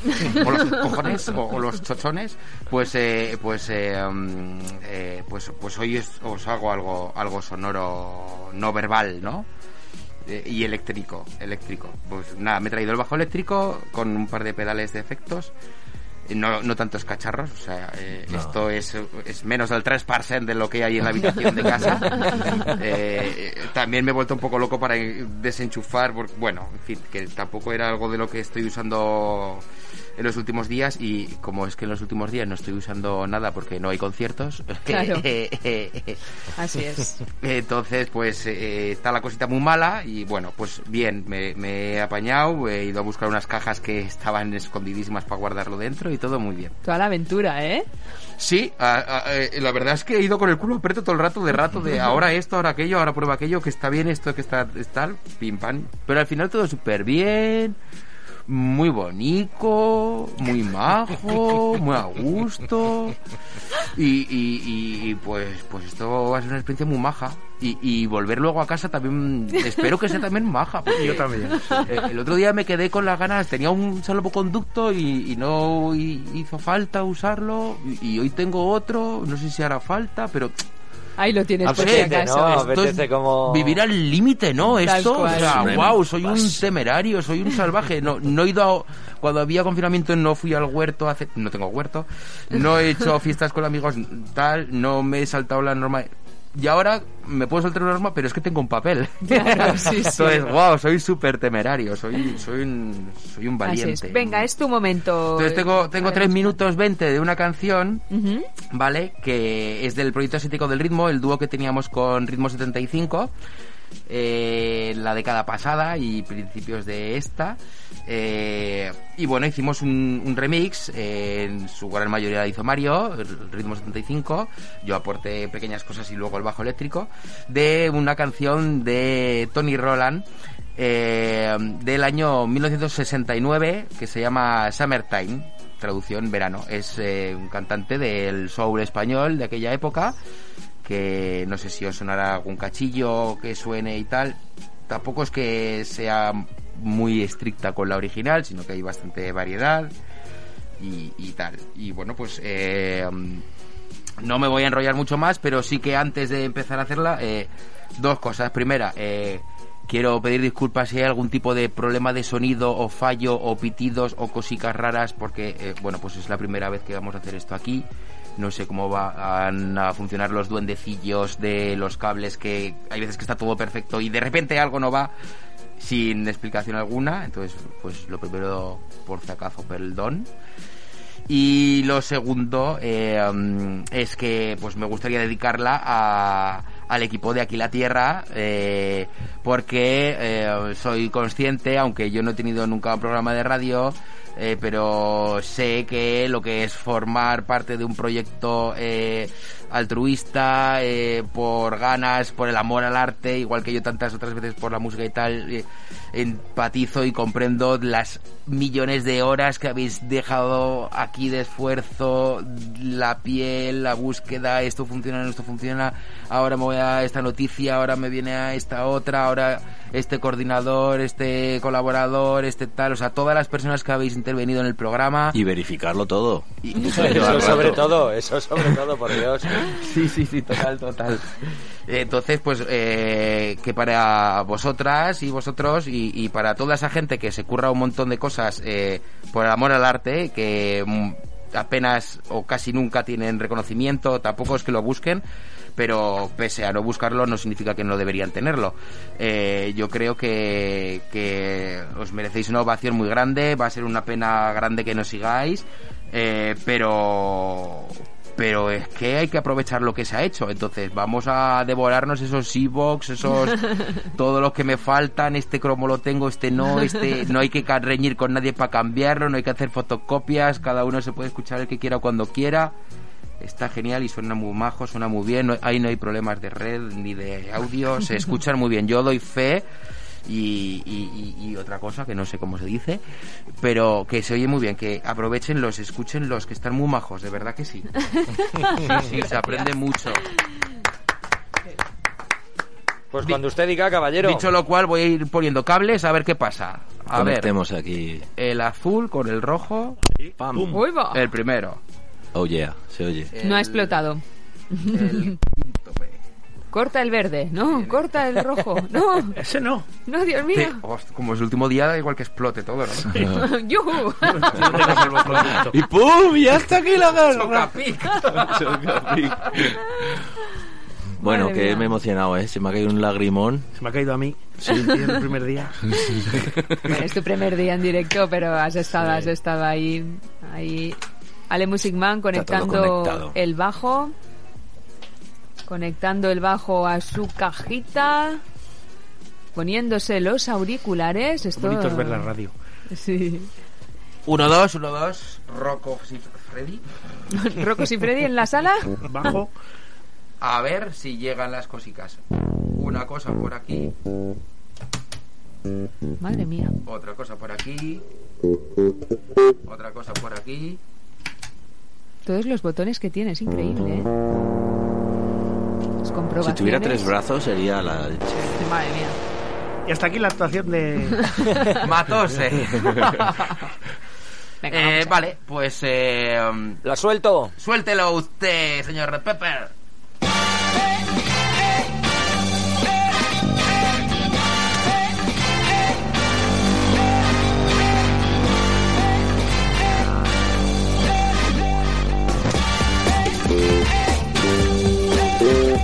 o los cojones o, o los chochones pues eh, pues eh, mm, eh, pues pues hoy es- os hago algo algo sonoro no verbal no Eh, y eléctrico eléctrico pues nada me he traído el bajo eléctrico con un par de pedales de efectos no, no tantos cacharros, o sea, eh, esto es, es menos del 3% de lo que hay en la habitación de casa. Eh, eh, también me he vuelto un poco loco para desenchufar, porque, bueno, en fin, que tampoco era algo de lo que estoy usando en los últimos días y como es que en los últimos días no estoy usando nada porque no hay conciertos, Claro. Así es. entonces, pues eh, está la cosita muy mala y bueno, pues bien, me, me he apañado, he ido a buscar unas cajas que estaban escondidísimas para guardarlo dentro y todo muy bien. Toda la aventura, ¿eh? Sí, a- a- eh, la verdad es que he ido con el culo preto todo el rato, de rato, de ahora esto, ahora aquello, ahora prueba aquello, que está bien esto, que está es tal, pim pam. Pero al final todo súper bien, muy bonito, muy majo, muy a gusto. Y, y- y- y, pues, pues esto va a ser una experiencia muy maja. Y, y volver luego a casa también, espero que sea también maja. porque, Yo también. eh, El otro día me quedé con las ganas, tenía un salvoconducto y, y no hi- hizo falta usarlo. Y hoy tengo otro, no sé si hará falta, pero Ahí lo tienes Apetece, acaso. ¿no? esto es como- vivir al límite, ¿no? Tal Esto, o sea, wow, soy un temerario, soy un salvaje. No, no he ido a- cuando había confinamiento no fui al huerto, hace, no tengo huerto, no he hecho fiestas con amigos, tal, no me he saltado la norma. Y ahora me puedo saltar una norma, pero es que tengo un papel. Claro, sí, sí. Entonces, wow, soy súper temerario, soy, soy un, soy un Así valiente. es. Venga, es tu momento. Entonces tengo, tengo Haremos- 3 minutos 20 de una canción. ¿vale? Que es del proyecto estético del ritmo, el dúo que teníamos con Ritmo 75, eh, la década pasada y principios de esta. Eh, y bueno, hicimos un, remix, eh, en su gran mayoría la hizo Mario, el Ritmo 75, yo aporté pequeñas cosas y luego el bajo eléctrico, de una canción de Tony Roland. eh, del año 1969 que se llama Summertime traducción verano. Es un cantante del soul español de aquella época, que no sé si os sonará algún cachillo que suene y tal. Tampoco es que sea muy estricta con la original, sino que hay bastante variedad y, tal. Y bueno, pues eh, no me voy a enrollar mucho más, pero sí que antes de empezar a hacerla, eh, dos cosas. Primera, eh, quiero pedir disculpas si hay algún tipo de problema de sonido o fallo o pitidos o cositas raras, porque, bueno, pues es la primera vez que vamos a hacer esto aquí. No sé cómo van a funcionar los duendecillos de los cables, que hay veces que está todo perfecto y de repente algo no va sin explicación alguna. Entonces, pues lo primero, por si acaso, perdón. Y lo segundo eh, es que pues me gustaría dedicarla a, al equipo de Aquí la Tierra eh, porque eh, soy consciente, aunque yo no he tenido nunca un programa de radio, eh, pero sé que lo que es formar parte de un proyecto eh, altruista, eh, por ganas, por el amor al arte, igual que yo tantas otras veces por la música y tal, eh, empatizo y comprendo las millones de horas que habéis dejado aquí de esfuerzo, la piel, la búsqueda, esto funciona, esto funciona, ahora me voy a esta noticia, ahora me viene a esta otra, ahora este coordinador, este colaborador, este tal, o sea, todas las personas que habéis intervenido en el programa. Y verificarlo todo. Y- Eso sobre todo, eso sobre todo, por Dios. Sí, sí, sí, total, total. Entonces, pues, eh, que para vosotras y vosotros y, y para toda esa gente que se curra un montón de cosas eh, por el amor al arte, que mm, apenas o casi nunca tienen reconocimiento, tampoco es que lo busquen, pero pese a no buscarlo no significa que no deberían tenerlo. Eh, yo creo que, que os merecéis una ovación muy grande, va a ser una pena grande que nos sigáis, eh, pero pero es que hay que aprovechar lo que se ha hecho. Entonces, vamos a devorarnos esos e-box, esos. todos los que me faltan. Este cromo lo tengo, este no. Este no hay que reñir con nadie para cambiarlo, no hay que hacer fotocopias. Cada uno se puede escuchar el que quiera cuando quiera. Está genial y suena muy majo, suena muy bien. No- ahí no hay problemas de red ni de audio. Se escuchan muy bien. Yo doy fe. Y, y- y- y otra cosa que no sé cómo se dice, pero que se oye muy bien, que aprovechen los, escuchen los que están muy majos, de verdad que sí. Sí, sí, se aprende mucho. Pues cuando usted diga, caballero. Dicho lo cual, voy a ir poniendo cables a ver qué pasa. A ver, Conectemos aquí. el azul con el rojo, Pam. Uy, va. el primero. Oh yeah, se oye. No ha explotado. el Corta el verde, no, corta el rojo, no, Ese no. no, Dios mío. host- como es el último día, da igual que explote todo, ¿no? Yujú. Y pum, ya está aquí la. Chocapic. Bueno, Madre que mía. me he emocionado, ¿eh? Se me ha caído un lagrimón. Se me ha caído a mí. Sí, el primer día. Bueno, es tu primer día en directo, pero has estado, has estado ahí, ahí. Ale Music Man conectando conectado. el bajo, conectando el bajo a su cajita, poniéndose los auriculares. Esto... Bonito es ver la radio. Sí. Uno, dos, uno, dos. Rocco y Freddy. Rocos y Freddy en la sala. Bajo. A ver si llegan las cositas. Una cosa por aquí, Madre mía. otra cosa por aquí, otra cosa por aquí. Todos los botones que tiene, es increíble, ¿eh? Las Si tuviera tres brazos sería la leche. Madre mía. Y hasta aquí la actuación de. Matose. Venga, Eh, a- vale, pues eh, La suelto. suéltelo usted, señor Red Pepper.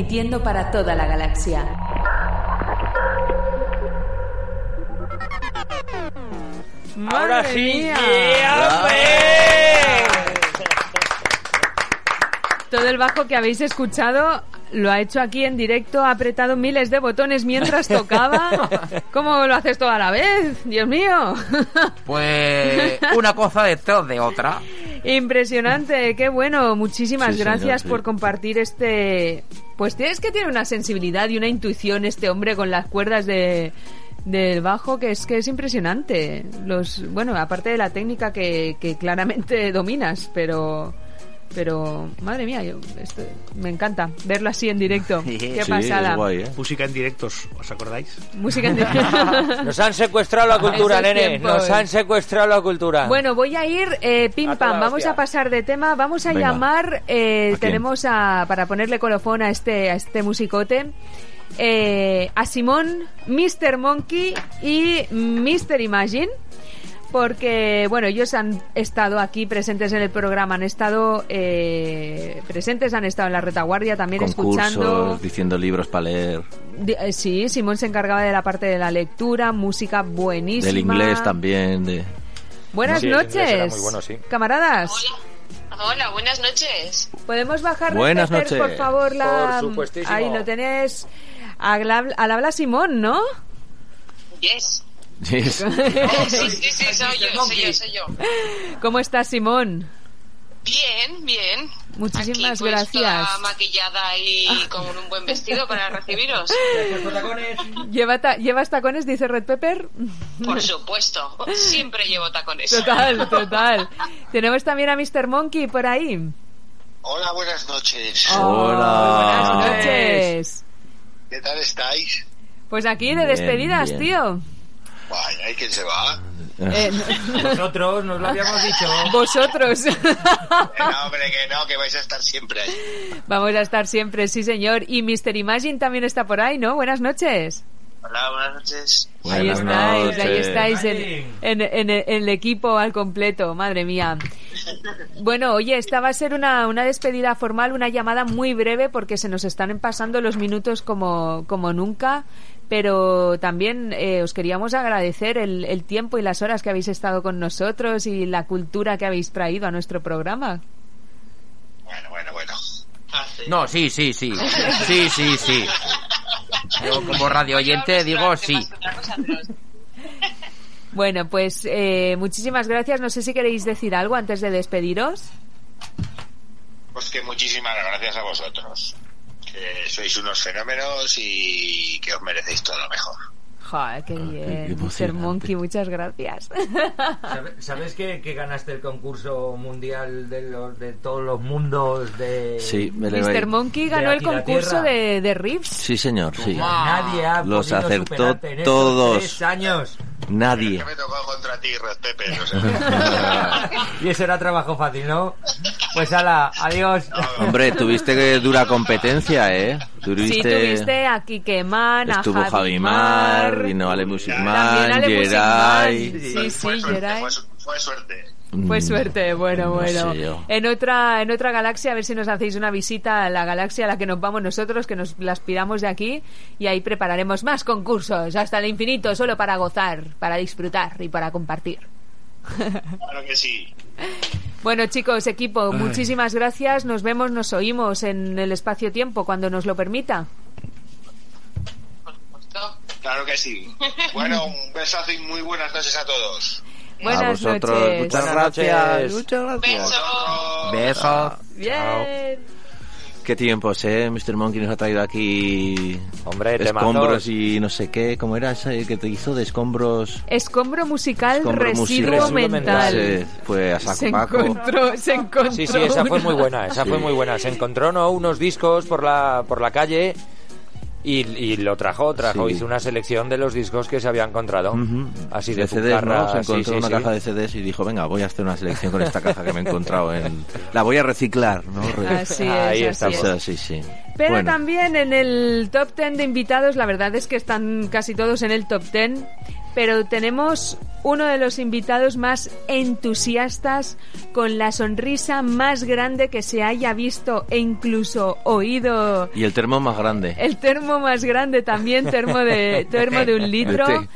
emitiendo para toda la galaxia. Ahora ¡Madre sí. Todo el bajo que habéis escuchado lo ha hecho aquí en directo, ha apretado miles de botones mientras tocaba. ¿Cómo lo haces todo a la vez? Dios mío. Pues una cosa detrás de otra. Impresionante, qué bueno. Muchísimas Sí, señor, gracias sí. por compartir este. Pues tienes que tiene una sensibilidad y una intuición este hombre con las cuerdas de del bajo que es que es impresionante. Los bueno, aparte de la técnica que, que claramente dominas, pero pero madre mía, yo, esto- me encanta verlo así en directo. Qué Sí, pasada. guay, ¿eh? Música en directos, ¿os acordáis? Música en directo. Nos han secuestrado la cultura, nene. tiempos. Nos han secuestrado la cultura. Bueno, voy a ir eh, pim A pam. Vamos hostia. a pasar de tema. Vamos a Venga. llamar. eh, tenemos a para ponerle colofón a este a este musicote. eh, a Simón, Mr. Monkey y Mr. Imagine. Porque, bueno, ellos han estado aquí presentes en el programa, han estado eh, presentes, han estado en la retaguardia también escuchando. Concursos, diciendo libros para leer. Eh, Sí, Simón se encargaba de la parte de la lectura, música buenísima. Del inglés también. De... Buenas Sí, noches, era muy bueno, sí. camaradas. Hola, buenas noches. ¿Podemos bajar Buenas Pepper, por noches. favor, la... Por supuestísimo. Ahí lo tenés. Al, habla- al habla Simón, ¿no? Yes. Yes. Oh, sí, sí, sí, soy yo, soy yo, soy yo. ¿Cómo estás, Simón? Bien, bien. Muchísimas Aquí, pues, gracias. Toda maquillada y con un buen vestido para recibiros. ¿Lleva ta- ¿Llevas tacones, dice Red Pepper? Por supuesto, siempre llevo tacones. Total, total. Tenemos también a Mr. Monkey por ahí. Hola, buenas noches. Hola. Buenas noches. ¿Qué tal estáis? Pues aquí de Bien, despedidas, bien. tío. Vaya, ¿y quién se va? Eh, Nosotros nos lo habíamos dicho. vosotros. Eh, no, hombre, que no, que vais a estar siempre ahí. Vamos a estar siempre, sí, señor. Y Mr. Imagine también está por ahí, ¿no? Buenas noches. Hola, buenas noches. Ahí Buenas estáis, ahí noches. estáis en, en- en- en el equipo al completo, madre mía. Bueno, oye, esta va a ser una, una despedida formal, una llamada muy breve porque se nos están pasando los minutos como, como nunca, pero también eh, os queríamos agradecer el, el tiempo y las horas que habéis estado con nosotros y la cultura que habéis traído a nuestro programa. Bueno, bueno, bueno. No, sí, sí, sí. Sí, sí, sí. Yo como radio oyente digo sí. Bueno, pues eh, muchísimas gracias. No sé si queréis decir algo antes de despediros. Pues que muchísimas gracias a vosotros. Que sois unos fenómenos y que os merecéis todo lo mejor. Joder, qué qué bien. Mr. emocionante. Monkey, muchas gracias. ¿Sabes- ¿Sabes que, que ganaste el concurso mundial de, los, de todos los mundos de... Sí, me Mr. Monkey ganó el concurso de, de riffs. Sí, señor, sí. Nadie ha Los podido acertó todos. tres años. Nadie. Que me tocó contra ti, Pepe. Y eso era trabajo fácil, ¿no? Pues ala, adiós. Hombre, tuviste que dura competencia, ¿eh? Sí, Tuviste... tuviste a Kike Man, a Estuvo Javi Javi Mar, Mar, vino Ale Music también Man, Geray. Man. Sí, fue sí, suerte, Geray. fue, fue suerte. Fue Mm, suerte, bueno, no bueno. sé. En otra, en otra galaxia, a ver si nos hacéis una visita a la galaxia a la que nos vamos nosotros, que nos la aspiramos de aquí, y ahí prepararemos más concursos hasta el infinito, solo para gozar, para disfrutar y para compartir. Claro que sí. Bueno, chicos, equipo, muchísimas gracias. Nos vemos, nos oímos en el espacio-tiempo cuando nos lo permita. Claro que sí. Bueno, un besazo y muy buenas noches a todos. A Buenas vosotros, noches. muchas Buenas gracias. noches. Muchas gracias. Beso. Besos. Bien. Qué tiempos, ¿eh? Mr. Monkey nos ha traído aquí Hombre, te escombros mando- y no sé qué. ¿Cómo era ese que te hizo de escombros? Escombro musical, Escombro residuo. Residuo mental. mental. Se fue a Se saco paco. encontró, se encontró. Sí, sí, esa fue muy buena, esa fue Sí. muy buena. Se encontró ¿no? unos discos por la, por la calle y, y lo trajo, trajo, Sí. hizo una selección de los discos que se había encontrado. Ujú. Así de, CDs, ¿no? Se encontró sí, una sí. caja de CDs y dijo, venga, voy a hacer una selección con esta caja que me he encontrado en... La voy a reciclar, ¿no? Así es, Ahí así es. Sí, sí. Pero Bueno, también en el top 10 de invitados, la verdad es que están casi todos en el top 10, pero tenemos uno de los invitados más entusiastas, con la sonrisa más grande que se haya visto e incluso oído. Y el termo más grande. El termo más grande también, termo de, termo de un litro. De té.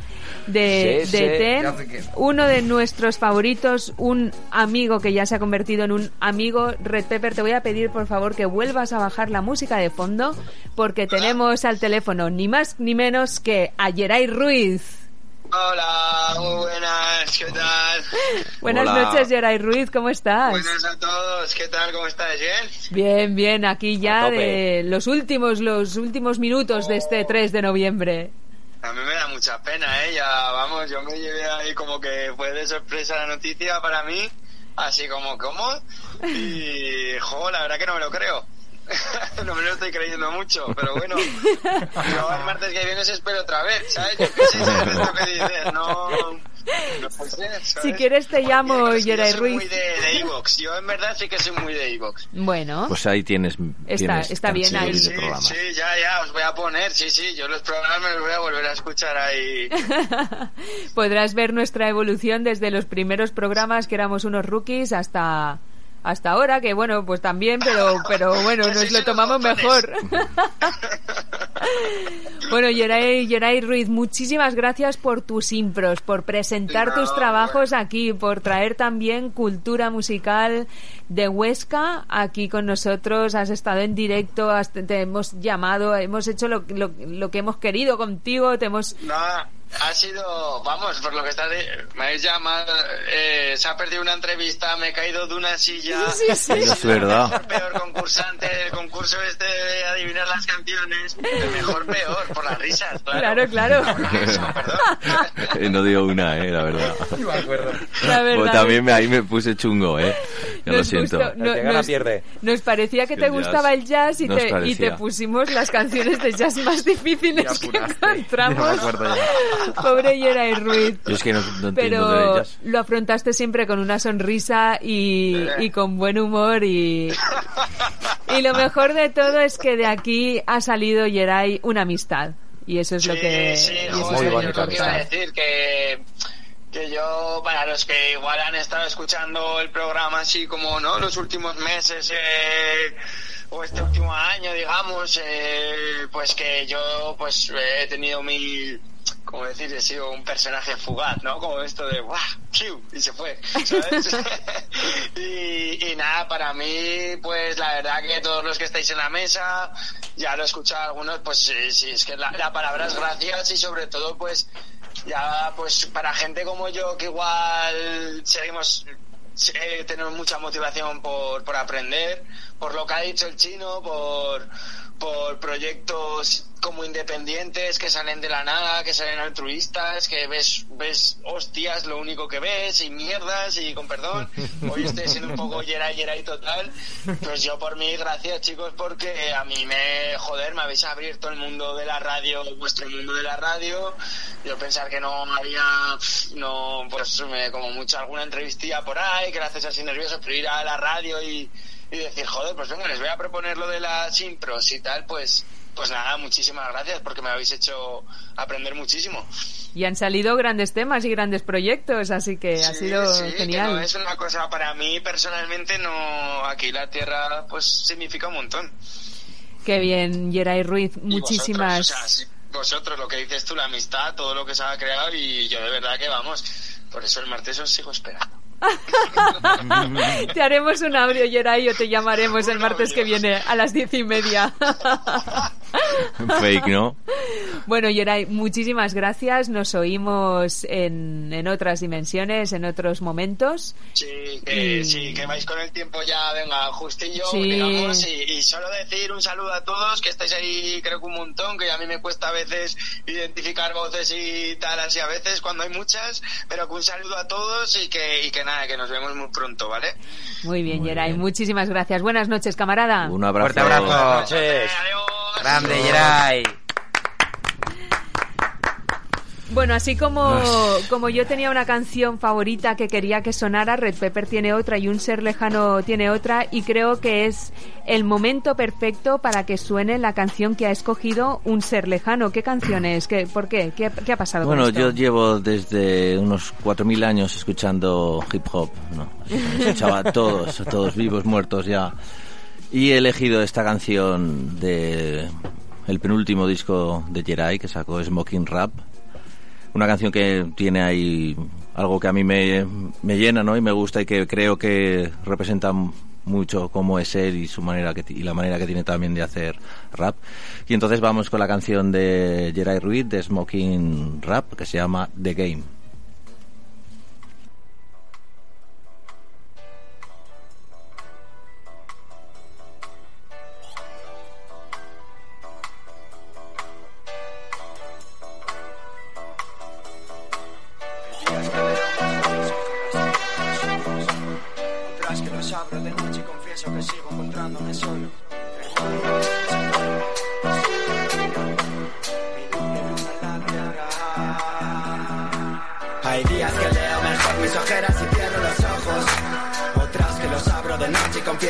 De, Sí, de sí. té. Uno de nuestros favoritos, un amigo que ya se ha convertido en un amigo. Red Pepper, te voy a pedir por favor que vuelvas a bajar la música de fondo porque tenemos al teléfono ni más ni menos que a Geray Ruiz. Hola, muy buenas, ¿qué tal? Buenas Hola. noches, Geray Ruiz, ¿cómo estás? Buenas a todos, ¿qué tal? ¿Cómo estáis? ¿Bien? Bien, bien, aquí ya de los últimos, los últimos minutos de este 3 de noviembre. A mí me da mucha pena, ¿eh? Ya, vamos, yo me llevé ahí como que fue de sorpresa la noticia para mí, así como, ¿cómo? Y, jo, la verdad que no me lo creo. no me lo estoy creyendo mucho, pero bueno, yo el martes que viene os espero otra vez, ¿sabes? Yo qué sé, ¿sabes esto que dices? No, no puede ser, ¿sabes? Si quieres te llamo, soy Ruiz. muy de, de Evox, yo en verdad sí que soy muy de Evox. Bueno, Pues ahí tienes. Está- tienes está bien ahí. Sí, sí, ya, ya, os voy a poner, sí, sí, yo los programas me los voy a volver a escuchar ahí. podrás ver nuestra evolución desde los primeros programas que éramos unos rookies hasta hasta ahora, que bueno, pues también, pero pero bueno, nos lo tomamos mejor. bueno, Geray Ruiz, muchísimas gracias por tus impros, por presentar No, tus trabajos aquí, por traer también cultura musical de Huesca aquí con nosotros. Has estado en directo, has- te hemos llamado, hemos hecho lo, lo, lo que hemos querido contigo, te hemos... No, ha sido, vamos, por lo que está, de- me habéis llamado, eh, se ha perdido una entrevista, me he caído de una silla. Sí, sí, Es verdad. El mejor peor concursante del concurso este de adivinar las canciones. El mejor peor, por las risas, claro. Claro, claro. Eso, perdón. No digo una, eh, la verdad. No me acuerdo. La verdad. Pues también me, ahí me puse chungo, eh. Ya lo Nos siento. gustó- El que gana pierde. nos parecía que El te jazz. gustaba el jazz y te, y te pusimos las canciones de jazz más difíciles que encontramos. No me acuerdo ya. Pobre Yeray Ruiz. Yo es que no, no entiendo de Pero ellas. lo afrontaste siempre con una sonrisa y, y con buen humor y, y lo mejor de todo es que de aquí ha salido Yeray una amistad y eso es lo que sí, joder, es muy lo bonito, yo lo que iba a decir que que yo para los que igual han estado escuchando el programa así como no los últimos meses eh, o este último año digamos eh, pues que yo pues he tenido mi como decir he sido un personaje fugaz no como esto de ¡guau! ¡Chiu! y se fue ¿sabes? y, nada para mí pues la verdad que todos los que estáis en la mesa ya lo he escuchado algunos pues sí, sí es que la, la palabra es gracias y sobre todo pues ya pues para gente como yo que igual seguimos eh, tenemos mucha motivación por, por aprender por lo que ha dicho el chino por por proyectos como independientes que salen de la nada, que salen altruistas, que ves, ves hostias lo único que ves y mierdas y con perdón, hoy estoy siendo un poco yeray yeray total, pues yo por mí gracias chicos porque a mí me, joder, me habéis abierto el mundo de la radio, vuestro mundo de la radio, yo pensar que no había, no, pues me- como mucho alguna entrevistilla por ahí, que la haces así nervioso, pero ir a la radio y, y decir, joder, pues venga, les voy a proponer lo de las impros y tal, pues, pues nada, muchísimas gracias porque me habéis hecho aprender muchísimo. y han salido grandes temas y grandes proyectos así que ha sido sí, que genial no es una cosa para mí personalmente, no, aquí la tierra pues significa un montón. qué bien Yeray Ruiz muchísimas Vosotros, o sea, sí, vosotros, lo que dices tú, la amistad, todo lo que se ha creado y yo de verdad que vamos, por eso el martes os sigo esperando. Te haremos un audio, Yeray, o te llamaremos el martes que viene a las diez y media. Fake, ¿no? bueno, Yeray, muchísimas gracias. Nos oímos en, en otras dimensiones, en otros momentos. Sí, que, Y- sí, que vais con el tiempo ya, venga, justillo, Sí. digamos, y, y solo decir un saludo a todos, que estáis ahí creo que un montón, que a mí me cuesta a veces identificar voces y tal, así a veces cuando hay muchas, pero que un saludo a todos y que, y que nada, que nos vemos muy pronto, ¿vale? Muy bien, Muy Yeray, bien. muchísimas gracias. Buenas noches, camarada. Un abrazo. Fuerte abrazo. Buenas noches. Adiós. Grande, Yeray. Bueno, así como, como yo tenía una canción favorita que quería que sonara, Red Pepper tiene otra y un ser lejano tiene otra y creo que es el momento perfecto para que suene la canción que ha escogido un ser lejano. ¿Qué canción es? ¿Qué, ¿Por qué? ¿Qué, qué ha pasado Bueno, con esto? yo llevo desde unos 4.000 años escuchando hip hop, ¿no? Escuchaba a todos, a todos vivos, muertos ya. Y he elegido esta canción de el penúltimo disco de Jerai que sacó Smoking Rap. Una canción que tiene ahí algo que a mí me, me llena, ¿no? Y me gusta y que creo que representa mucho cómo es él y su manera que, y la manera que tiene también de hacer rap. Y entonces vamos con la canción de Jerai Ruiz de Smoking Rap que se llama The Game.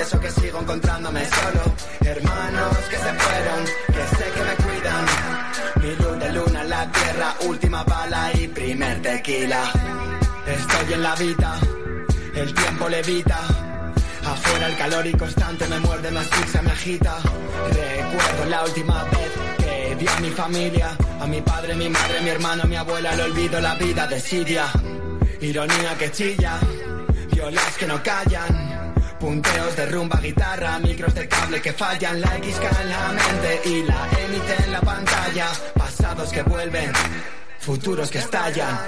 Confieso que sigo encontrándome solo. Hermanos que se fueron, que sé que me cuidan. Mi luz de luna en la tierra, última bala y primer tequila. Estoy en la vida, el tiempo levita. Afuera el calor y constante me muerde, me asfixia, me agita. Recuerdo la última vez que vi a mi familia, a mi padre, mi madre, mi hermano, mi abuela, le olvido la vida de Siria. Ironía que chilla, violas que no callan. Punteos de rumba, guitarra, micros de cable que fallan, la X en la mente y la emite en la pantalla. Pasados que vuelven, futuros que estallan.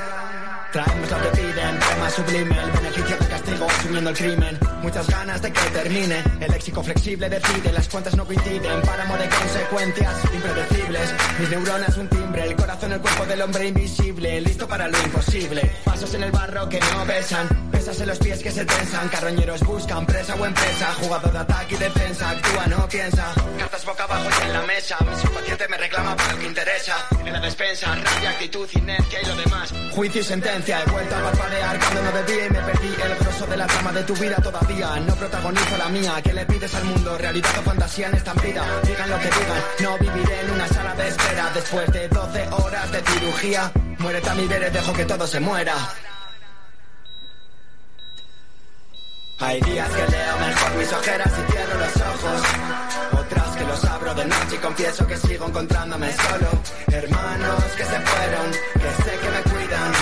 Traemos lo que piden, tema sublime, el beneficio del castigo asumiendo el crimen. Muchas ganas de que termine, el léxico flexible decide, las cuentas no coinciden, páramo de consecuencias impredecibles. Mis neuronas un timbre, el corazón el cuerpo del hombre invisible, listo para lo imposible. Pasos en el barro que no besan, pesas en los pies que se tensan, carroñeros buscan presa o empresa, jugador de ataque y defensa, actúa, no piensa. Cartas boca abajo y en la mesa, mi subconsciente me reclama para lo que interesa. En la despensa, rabia, actitud, inercia y lo demás. Juicio y sentencia, he vuelto a parpadear cuando no debía y me perdí el grosso de la trama de tu vida todavía. No protagonizo la mía, ¿qué le pides al mundo? Realidad o fantasía en estampida. Digan lo que digan, no viviré en una sala de espera. Después de 12 horas de cirugía, mi ver, dejo que todo se muera. Hay días que leo mejor mis ojeras y cierro los ojos. Otras que los abro de noche y confieso que sigo encontrándome solo. Hermanos que se fueron, que sé que me cuidan.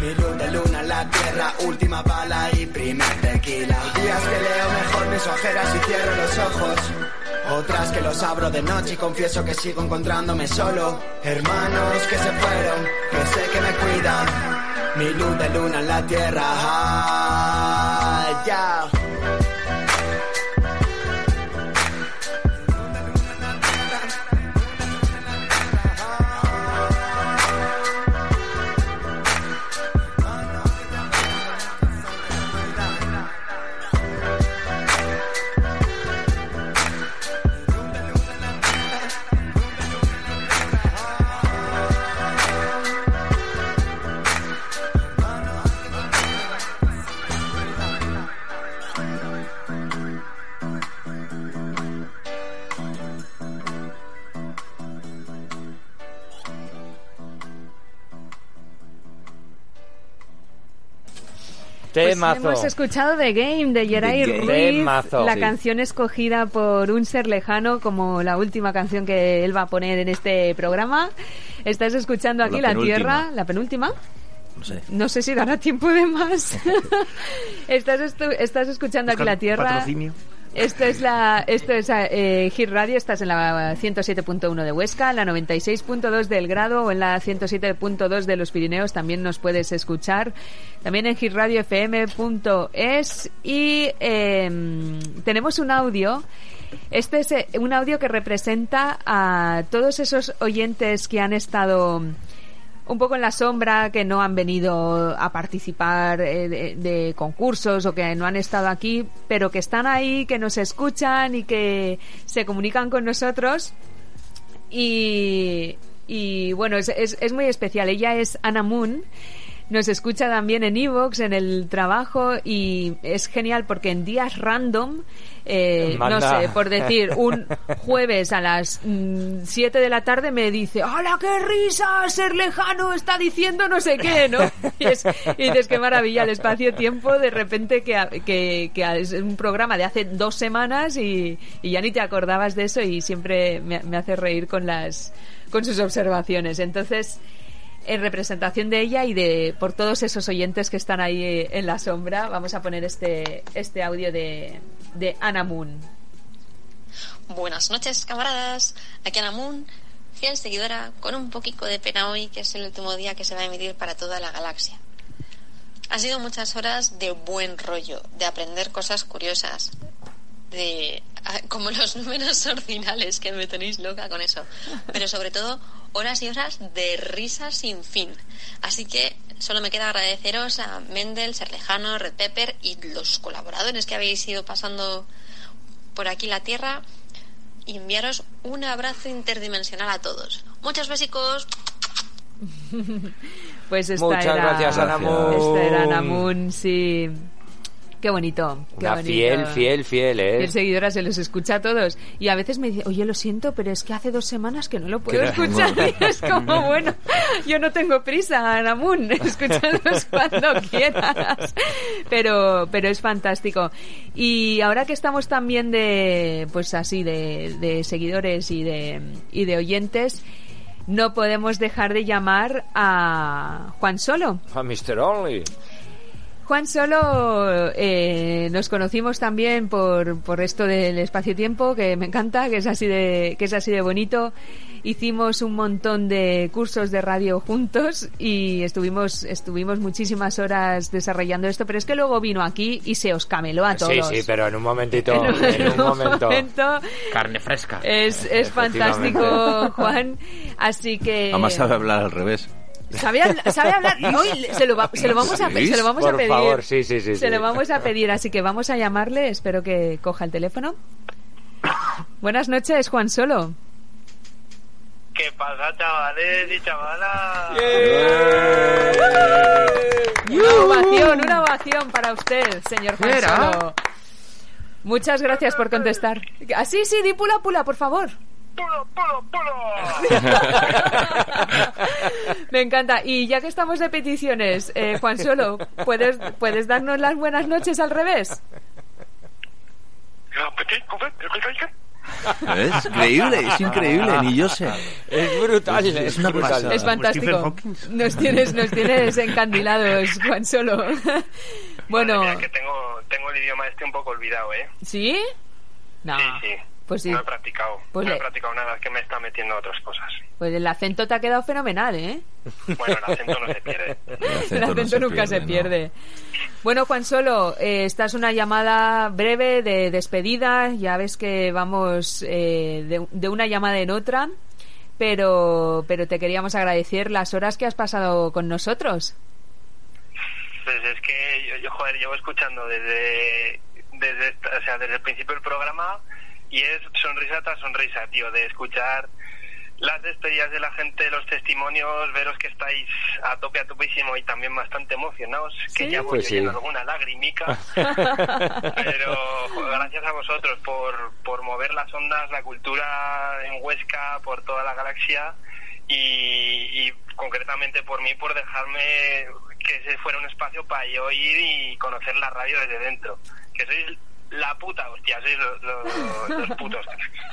Mi luz de luna en la tierra, última bala y primer tequila. Hay días que leo mejor mis ojeras y cierro los ojos. Otras que los abro de noche y confieso que sigo encontrándome solo. Hermanos que se fueron, que sé que me cuidan. Mi luz de luna en la tierra. Ah, Pues hemos escuchado The Game de Game. Ruiz, la Sí. canción escogida por un ser lejano como la última canción que él va a poner en este programa. Estás escuchando aquí La. Tierra, la penúltima. No sé. No sé si dará tiempo de más. estás, estás escuchando aquí La Tierra. Patrocinio. Esto es la, esto es eh, Hit Radio, estás en la 107.1 de Huesca, la 96.2 del Grado o en la 107.2 de los Pirineos también nos puedes escuchar. También en hitradiofm.es y eh, tenemos un audio. Este es eh, un audio que representa a todos esos oyentes que han estado un poco en la sombra, que no han venido a participar eh, de, concursos o que no han estado aquí, pero que están ahí, que nos escuchan y que se comunican con nosotros. Y, y bueno, es, es, es muy especial. Ella es Anna Moon. Nos escucha también en Evox, en el trabajo y es genial porque en días random, eh, no sé, por decir, un jueves a las 7 de la tarde me dice, ¡Hala, qué risa! Ser lejano está diciendo no sé qué, ¿no? Y, es- y dices, qué maravilla, el espacio-tiempo, de repente que, que, que es un programa de hace dos semanas y, y ya ni te acordabas de eso y siempre me, me hace reír con las con sus observaciones. Entonces, en representación de ella y de por todos esos oyentes que están ahí eh, en la sombra, vamos a poner este, este audio de, de Anna Moon. Buenas noches, camaradas. Aquí Ana Moon, fiel seguidora, con un poquito de pena hoy, que es el último día que se va a emitir para toda la galaxia. Ha sido muchas horas de buen rollo, de aprender cosas curiosas, de como los números ordinales, que me tenéis loca con eso. Pero sobre todo, horas y horas de risas sin fin. Así que solo me queda agradeceros a Mendel, Serlejano, Red Pepper y los colaboradores que habéis ido pasando por aquí la Tierra y enviaros un abrazo interdimensional a todos. Muchos besicos. Pues esta Muchas era, gracias, Ana Moon. Esta era Ana Moon, sí. Qué bonito. Qué Una bonito. fiel, fiel, fiel, ¿eh? Fiel seguidora se los escucha a todos. Y a veces me dice, oye, lo siento, pero es que hace dos semanas que no lo puedo no- escuchar. Y es como, bueno, yo no tengo prisa, Ana Moon. Escúchalos cuando quieras. Pero, pero es fantástico. Y ahora que estamos también de, pues así, de, de seguidores y de, y de oyentes, no podemos dejar de llamar a Juan Solo. A Mr. Only. Juan Solo, eh, nos conocimos también por, por esto del espacio-tiempo, que me encanta, que es así de, que es así de bonito. Hicimos un montón de cursos de radio juntos y estuvimos, estuvimos muchísimas horas desarrollando esto, pero es que luego vino aquí y se os cameló a todos. Sí, sí, pero en un momentito, En un- en un momento. momento Carne fresca. es, es fantástico, Juan. Así que. Además sabe hablar al revés. ¿Sabe, sabe hablar? Hoy se lo, va- se lo vamos a, se lo vamos a Por pedir. favor, sí, sí, sí, Se sí. lo vamos a pedir, así que vamos a llamarle. Espero que coja el teléfono. Buenas noches, Juan Solo. ¿Qué pasa, chavales y chavalas? Una ovación, una ovación para usted, señor Juan. Solo. Muchas gracias por contestar. Ah, sí, sí, di pula pula, por favor. ¡Pulo, pulo, pulo! Me encanta. Y ya que estamos de peticiones, eh, Juan Solo, ¿puedes, ¿puedes darnos las buenas noches al revés? Es increíble, es increíble, ni yo sé. Es brutal, Es- una brutal. pasada. Es fantástico. Nos tienes, nos tienes encandilados, Juan Solo. Bueno, que tengo, tengo el idioma este un poco olvidado, ¿eh? ¿sí? No. Sí, sí. Pues sí. No he practicado. Pues no le- he practicado nada, es que me está metiendo a otras cosas. Pues el acento te ha quedado fenomenal, ¿eh? Bueno, el acento no se pierde. El acento nunca se ¿no? pierde. Bueno, Juan Solo, eh, esta es una llamada breve de despedida. Ya ves que vamos eh, de, de una llamada en otra, pero, pero te queríamos agradecer las horas que has pasado con nosotros. Pues es que yo, yo, joder, llevo escuchando desde, desde, o sea, desde el principio del programa y es sonrisa tras sonrisa, tío, de escuchar las despedidas de la gente, los testimonios, veros que estáis a tope, a topísimo y también bastante emocionados, que Sí. ya voy Pues sí. alguna lagrimica. Pero gracias a vosotros por, por mover las ondas, la cultura en Huesca, por toda la galaxia y, y concretamente por mí, por dejarme que ese fuera un espacio para yo ir y conocer la radio desde dentro. Que sois la puta hostia, sois los, los, los putos.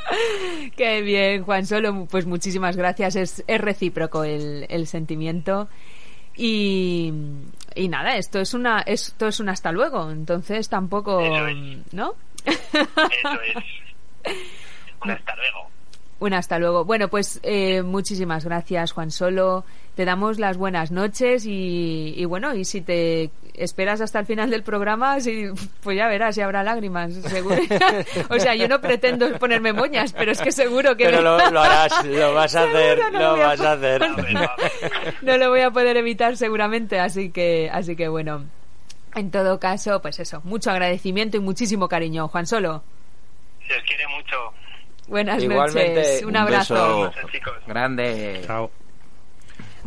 Qué bien, Juan Solo, pues muchísimas gracias. Es, es recíproco el, el sentimiento. Y, y nada, esto es una esto es un hasta luego, entonces tampoco, Eso es. ¿no? Eso es. Un hasta luego. Un hasta luego. Bueno, pues eh, muchísimas gracias, Juan Solo. Te damos las buenas noches y, y bueno, y si te esperas hasta el final del programa, si, pues ya verás, si habrá lágrimas, seguro. o sea, yo no pretendo ponerme moñas, pero es que seguro que... Pero lo, lo harás, lo vas a hacer, no lo voy a vas a hacer. A ver. no lo voy a poder evitar seguramente, así que, así que bueno. En todo caso, pues eso, mucho agradecimiento y muchísimo cariño, Juan Solo. Se os quiere mucho. Buenas Igualmente, noches. Un un abrazo. beso. Grande. Chao.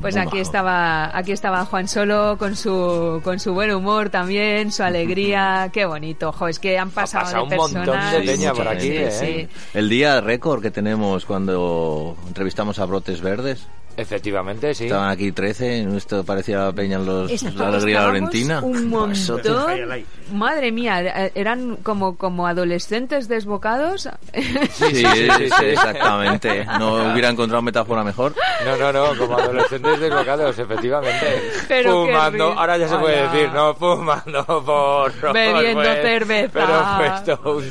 Pues aquí estaba, aquí estaba Juan Solo con su, con su buen humor también, su alegría. Qué bonito, jo, es que han pasado, pasado de un montón personas. de Sí, peña por aquí, gente. ¿eh? Sí. El día récord que tenemos cuando entrevistamos a Brotes Verdes. Efectivamente, sí. Estaban aquí 13, esto parecía Peña los, la alegría laurentina. Un Eso, montón. Madre mía, eran como, como adolescentes desbocados. Sí, sí, sí, sí, sí. exactamente. No hubiera encontrado metáfora mejor. No, no, no, como adolescentes desbocados, efectivamente. Pero fumando, ahora ya se puede decir, no, fumando por Bebiendo cerveza. Pero fue esto un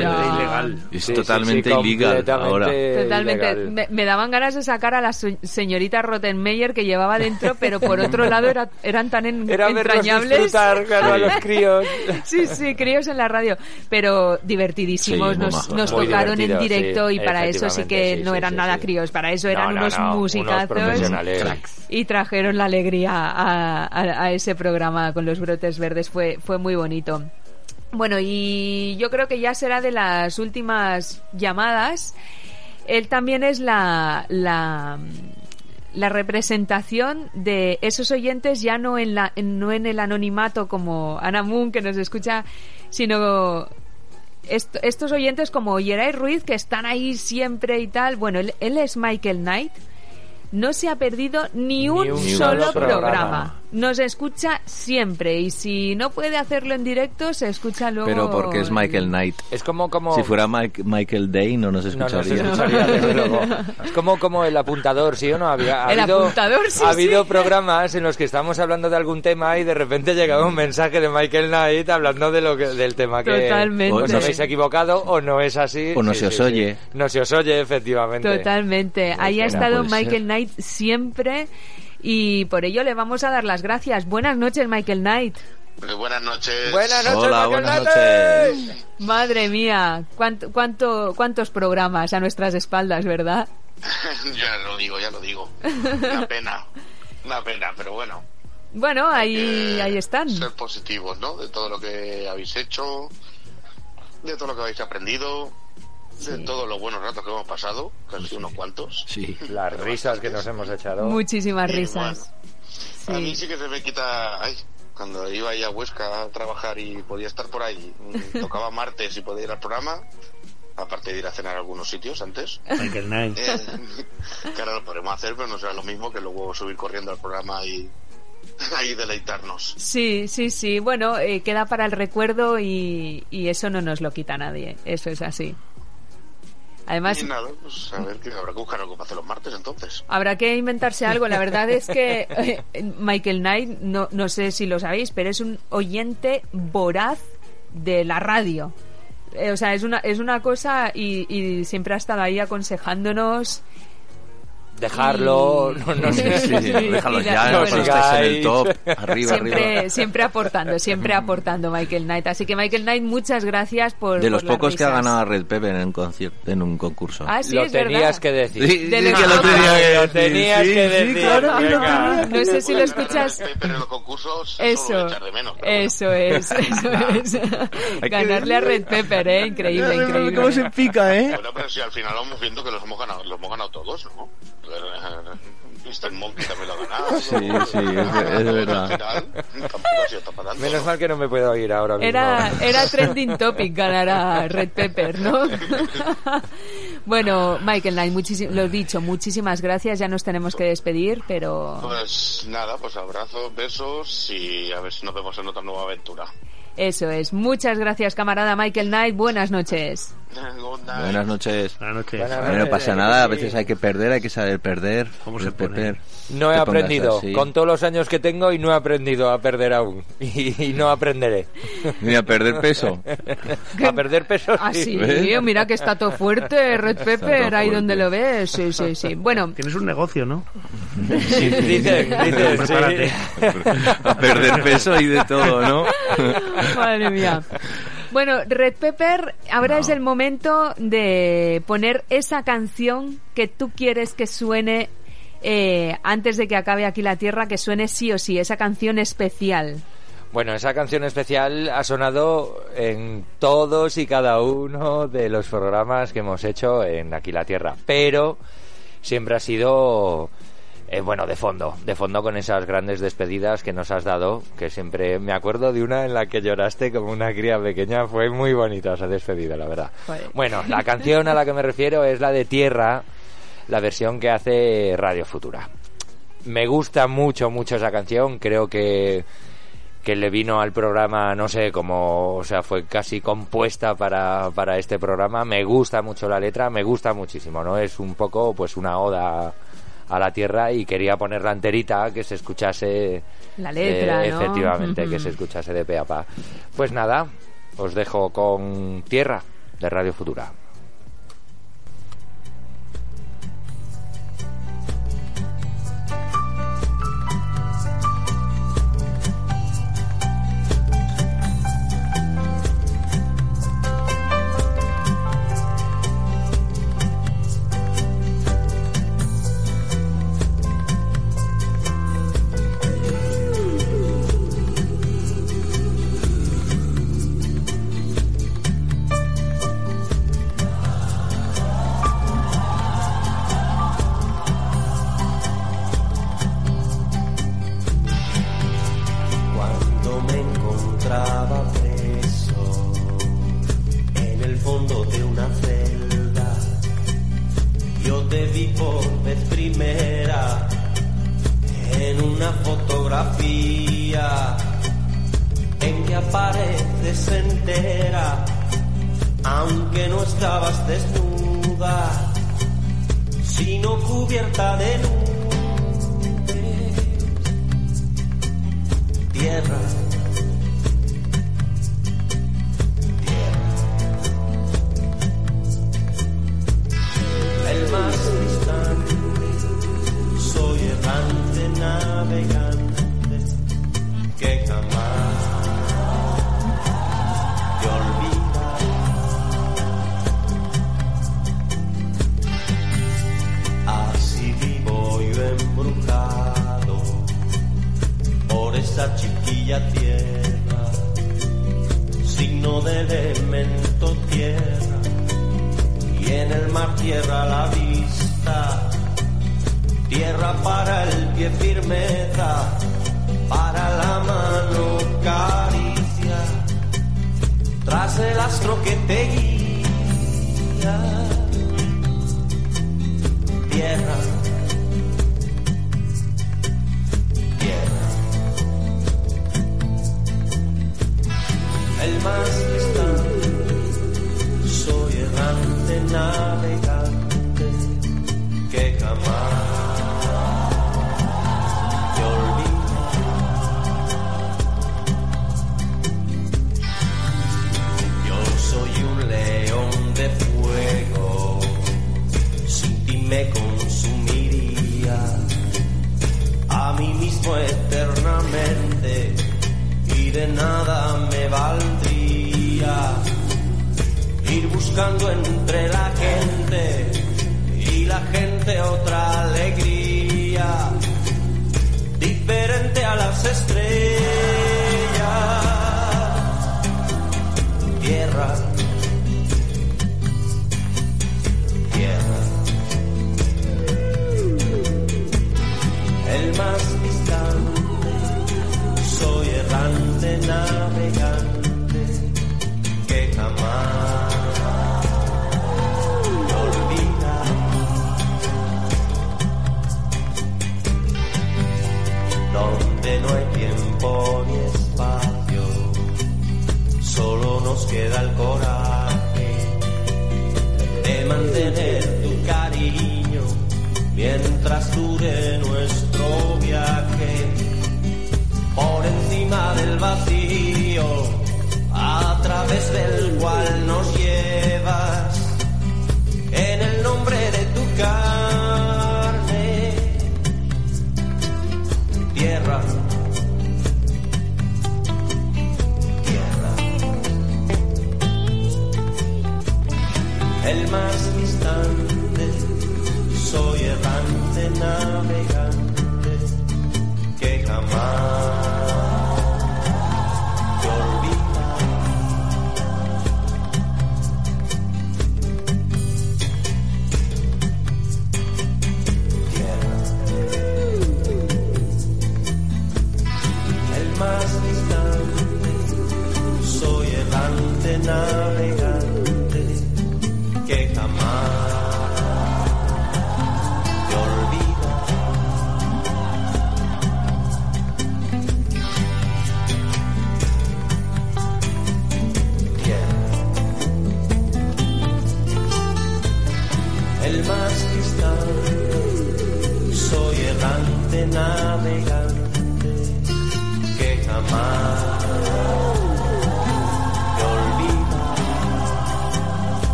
ilegal. Es totalmente sí, ilegal ahora. Totalmente. ilegal. Me, me daban ganas de sacar a la su- señorita Rottenmeier que llevaba dentro, pero por otro lado era- eran tan en- Era entrañables. disfrutar, claro, a los críos. Sí, sí, críos en la radio, pero divertidísimos, Sí, nos, nos tocaron en directo sí, y para eso sí que sí, no sí, eran sí, nada sí. críos, para eso eran No, no, unos no, unos musicazos profesionales. y trajeron la alegría a, a- a ese programa con los brotes verdes, fue, fue muy bonito. Bueno, y yo creo que ya será de las últimas llamadas. Él también es la, la, representación de esos oyentes ya no en, la, en- no en el anonimato como Ana Moon que nos escucha, sino est- estos oyentes como Yeray Ruiz que están ahí siempre y tal. Bueno, él, él es Michael Knight. No se ha perdido ni un, un solo solo programa. programa. Nos escucha siempre y si no puede hacerlo en directo se escucha luego. Pero porque es Michael Knight. Es como, como... Si fuera Mike- Michael Day no nos No, no escucharía. se escucharía, desde luego. Es como, como el apuntador, ¿sí o no? Había, ha El habido, apuntador, sí, Ha habido sí. programas en los que estamos hablando de algún tema y de repente llegaba un mensaje de Michael Knight hablando de lo que, del tema que Totalmente. os habéis equivocado o no es así. O no se os oye. No se os oye, efectivamente. Totalmente. Ahí ha estado ser. Michael Knight siempre y por ello le vamos a dar las gracias. Buenas noches, Michael Knight. Eh, buenas noches. Buenas noches, Hola, Michael buenas Knight. noches. Madre mía, cuánto, cuánto, cuántos programas a nuestras espaldas, ¿verdad? ya lo digo, ya lo digo. Una pena. Una pena, pero bueno. Bueno, ahí, Eh, ahí están. Ser positivos, ¿no? De todo lo que habéis hecho, de todo lo que habéis aprendido, de todos los buenos ratos que hemos pasado, casi unos cuantos. Sí. Las risas que nos hemos echado. Muchísimas Y risas. A mí Sí. sí que se me quita. Ay, cuando iba ahí a Huesca a trabajar y podía estar por ahí, tocaba martes y podía ir al programa, aparte de ir a cenar a algunos sitios antes. Knight. Eh, que ahora lo podemos hacer, pero no será lo mismo que luego subir corriendo al programa y ahí deleitarnos. Sí, sí, sí. Bueno, eh, queda para el recuerdo y, y eso no nos lo quita nadie. Eso es así. Además, y nada, pues a ver que habrá que buscar algo para hacer los martes entonces. Habrá que inventarse algo. La verdad es que eh, Michael Knight, no, no sé si lo sabéis, pero es un oyente voraz de la radio. Eh, o sea, es una, es una cosa y, y siempre ha estado ahí aconsejándonos. Dejarlo, Y- no, no sé. Sí, sí, y- ya, no bueno. estáis en el top. Arriba, Siempre, arriba. siempre aportando, siempre aportando Michael Knight. Así que Michael Knight, muchas gracias por. De los por pocos que ha ganado a Red Pepper en un concierto, en un concurso. Ah, sí, lo es tenías verdad. que decir. Sí, de sí, los que lo pocos. tenía que Lo decir. tenías Sí, que sí, decir. claro que lo Venga. tenía. No sé si lo escuchas. Pero en los concursos eso, Eso, de menos. bueno. es, eso es. Ganarle a Red Pepper, ¿eh? Increíble, increíble. ¿Cómo se pica, eh? Bueno, pero si al final vamos viendo que los hemos ganado, los hemos ganado todos, ¿no? Mr. Monkey también lo ha ganado. Sí, sí, es- es verdad. Tampoco ha sido tan Menos ¿no? mal que no me puedo ir ahora mismo. Era, era trending topic ganar a Red Pepper, ¿no? bueno, Michael Knight, lo dicho, muchísimas gracias. Ya nos tenemos que despedir, pero Pues nada, pues abrazos, besos y a ver si nos vemos en otra nueva aventura. eso es. Muchas gracias, camarada Michael Knight. Buenas noches. Good night. Buenas noches. Buenas noches. Buenas no pasa nada, a veces hay que perder, hay que saber perder. ¿Cómo Red se pone? Pepper. No he aprendido. así. Con todos los años que tengo y no he aprendido a perder aún. Y, y no aprenderé. Ni a perder peso. a perder peso Ah, sí, ¿ves? mira que está todo fuerte, Red Pepper, ahí donde lo ves. Sí, sí, sí. Bueno, Tienes un negocio, ¿no? Dicen, dicen, Prepárate. sí. A perder peso y de todo, ¿no? Madre mía. Bueno, Red Pepper, ahora No. es el momento de poner esa canción que tú quieres que suene eh, antes de que acabe aquí la Tierra, que suene sí o sí, esa canción especial. Bueno, esa canción especial ha sonado en todos y cada uno de los programas que hemos hecho en Aquí la Tierra, pero siempre ha sido eh, bueno, de fondo, de fondo con esas grandes despedidas que nos has dado, que siempre me acuerdo de una en la que lloraste como una cría pequeña, fue muy bonita esa despedida, la verdad. Joder. Bueno, la canción a la que me refiero es la de Tierra, la versión que hace Radio Futura. Me gusta mucho, mucho esa canción, creo que que le vino al programa, no sé, como, o sea, fue casi compuesta para, para este programa. Me gusta mucho la letra, me gusta muchísimo, ¿no? Es un poco, pues, una oda a la tierra y quería ponerla enterita, que se escuchase... La letra, eh, ¿no? Efectivamente, que se escuchase de pe a pa. Pues nada, os dejo con Tierra, de Radio Futura.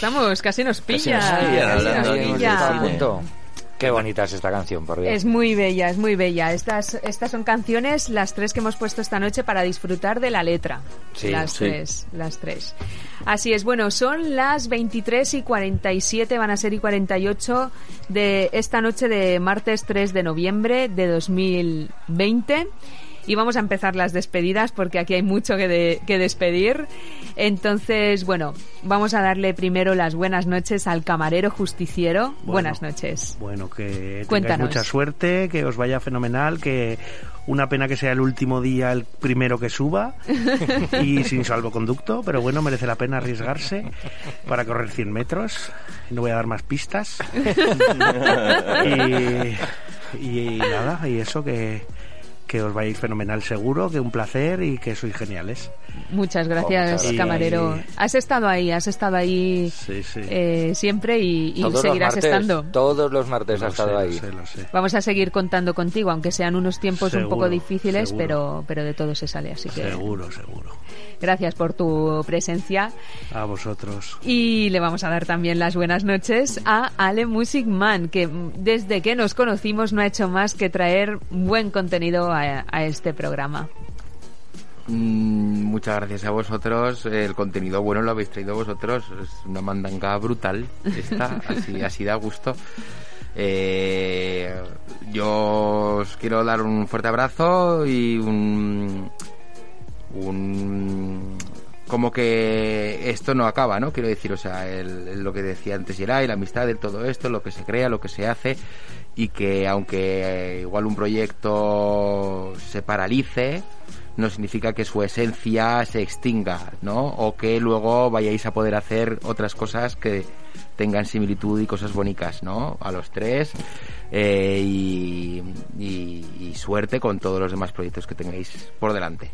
Estamos, casi nos pilla. nos pilla, casi hablando nos pilla. Qué bonita es esta canción, por Dios. Es muy bella, es muy bella. Estas, estas son canciones, las tres que hemos puesto esta noche para disfrutar de la letra. Sí, las sí. tres, las tres. Así es, bueno, son las 23 y 47, van a ser y 48 de esta noche de martes 3 de noviembre de 2020. Y vamos a empezar las despedidas porque aquí hay mucho que, de- que despedir. Entonces, bueno, vamos a darle primero las buenas noches al camarero justiciero. Bueno. buenas noches. Bueno, que tengáis Cuéntanos. mucha suerte, que os vaya fenomenal, que una pena que sea el último día el primero que suba y sin salvoconducto, pero bueno, merece la pena arriesgarse para correr 100 metros. No voy a dar más pistas. y, y nada, y eso que, que os vayáis fenomenal seguro, que un placer y que sois geniales. Muchas gracias, gracias. camarero. Y- Has estado ahí, has estado ahí Sí, sí. eh, siempre y, seguirás martes, estando. Todos los martes Lo ha sé, estado lo ahí. sé, lo sé. Vamos a seguir contando contigo, aunque sean unos tiempos un poco difíciles, seguro. pero, pero de todo se sale. Así que Seguro, seguro. Gracias por tu presencia. A vosotros. Y le vamos a dar también las buenas noches a Ale Music Man, que desde que nos conocimos no ha hecho más que traer buen contenido a, a este programa. Mm, muchas gracias a vosotros. El contenido bueno lo habéis traído vosotros. Es una mandanga brutal. Esta, así, así da gusto. Eh, yo os quiero dar un fuerte abrazo y un, un como que esto no acaba, ¿no? Quiero decir, o sea, el- el- lo que decía antes Yeray, la amistad de todo esto, lo que se crea, lo que se hace y que aunque eh, igual un proyecto se paralice, no significa que su esencia se extinga, ¿no? O que luego vayáis a poder hacer otras cosas que tengan similitud y cosas bonitas, ¿no? A los tres eh, y, y- y suerte con todos los demás proyectos que tengáis por delante.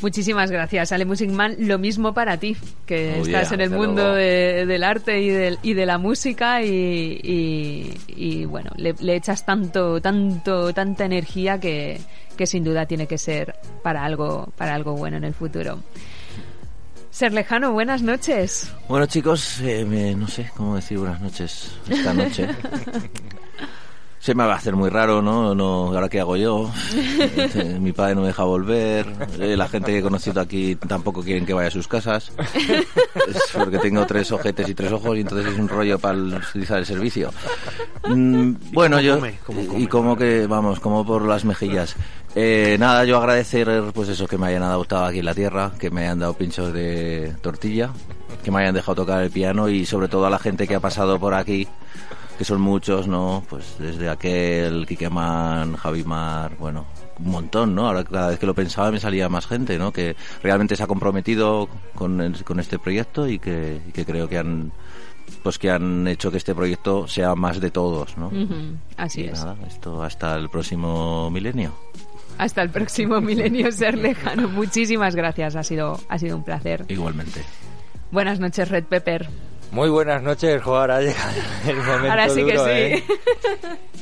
Muchísimas gracias, Ale Music Man. Lo mismo para ti, que Oh, estás yeah, en el mundo de- del arte y, del- y de la música y, y- y, bueno, le, le echas tanto, tanto, tanta energía que, que sin duda tiene que ser para algo, para algo bueno en el futuro. Ser lejano, buenas noches. Bueno chicos, eh, me- no sé cómo decir buenas noches esta noche. Se me va a hacer muy raro, ¿no? no ¿Ahora qué hago yo? Eh, Mi padre no me deja volver. eh, La gente que he conocido aquí tampoco quieren que vaya a sus casas. Es porque tengo tres ojetes y tres ojos y entonces es un rollo para utilizar el servicio. Mm, bueno, cómo yo... come? ¿Cómo come? Y como que, vamos, como por las mejillas. Eh, nada, yo agradecer, pues eso, que me hayan adoptado aquí en la tierra, que me hayan dado pinchos de tortilla, que me hayan dejado tocar el piano y sobre todo a la gente que ha pasado por aquí, que son muchos, ¿no? Pues desde aquel, Kikeman, Javimar, bueno, un montón, ¿no? Ahora cada vez que lo pensaba me salía más gente, ¿no? Que realmente se ha comprometido con, el- con este proyecto y que, y que creo que han pues que han hecho que este proyecto sea más de todos, ¿no? Así Y es. nada, esto hasta el próximo milenio. Hasta el próximo milenio, ser lejano. Muchísimas gracias, ha sido, ha sido un placer. Igualmente. Buenas noches, Red Pepper. Muy buenas noches, jo, ahora ha llegado el momento Ahora sí que sí. ¿eh?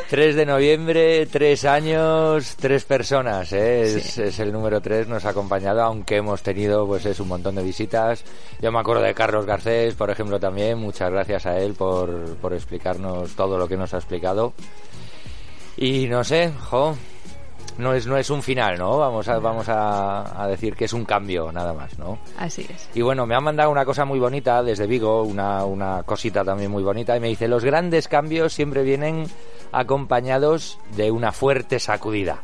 3 de noviembre, tres años, tres personas, ¿eh? es, es el número 3, nos ha acompañado, aunque hemos tenido pues es un montón de visitas. Yo me acuerdo de Carlos Garcés, por ejemplo, también, muchas gracias a él por, por explicarnos todo lo que nos ha explicado. Y no sé, jo, no es, no es un final, ¿no? Vamos a, vamos a, a decir que es un cambio, nada más, ¿no? Así es. Y bueno, me han mandado una cosa muy bonita desde Vigo, una, una cosita también muy bonita, y me dice, los grandes cambios siempre vienen acompañados de una fuerte sacudida,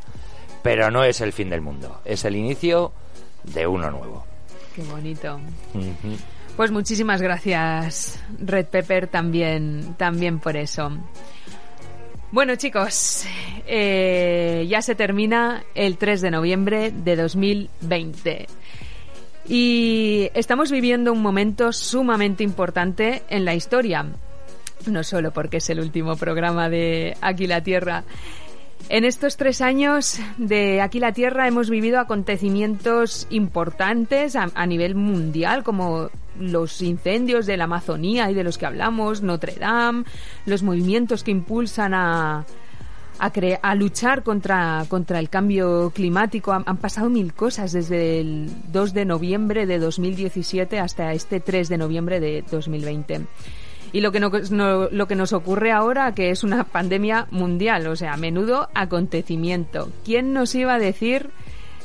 pero no es el fin del mundo, es el inicio de uno nuevo. Qué bonito. Pues muchísimas gracias, Red Pepper, también, también por eso. Bueno, chicos, eh, ya se termina el 3 de noviembre de 2020. Y estamos viviendo un momento sumamente importante en la historia. No solo porque es el último programa de Aquí la Tierra. En estos tres años de Aquí la Tierra hemos vivido acontecimientos importantes a, a nivel mundial, como los incendios de la Amazonía y de los que hablamos, Notre Dame, los movimientos que impulsan a, a, cre- a luchar contra, contra el cambio climático. Han, pasado mil cosas desde el 2 de noviembre de 2017 hasta este 3 de noviembre de 2020. Y lo que, no- lo que nos ocurre ahora, que es una pandemia mundial, o sea, menudo acontecimiento. ¿Quién nos iba a decir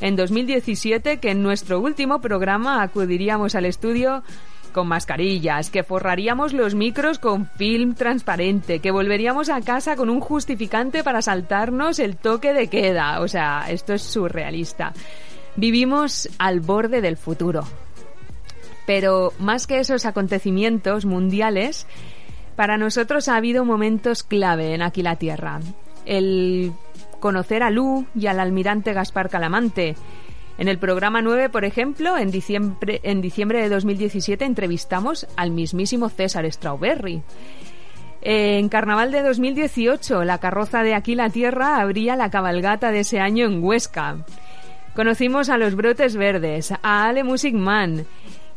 en 2017 que en nuestro último programa acudiríamos al estudio con mascarillas, que forraríamos los micros con film transparente, que volveríamos a casa con un justificante para saltarnos el toque de queda? O sea, esto es surrealista. Vivimos al borde del futuro. Pero más que esos acontecimientos mundiales, para nosotros ha habido momentos clave en Aquí la Tierra. El conocer a Lu y al almirante Gaspar Calamante. En el programa 9, por ejemplo, en diciembre, en de 2017 entrevistamos al mismísimo César Strawberry. En Carnaval de 2018, la carroza de Aquí la Tierra abría la cabalgata de ese año en Huesca. Conocimos a los Brotes Verdes, a Ale Music Man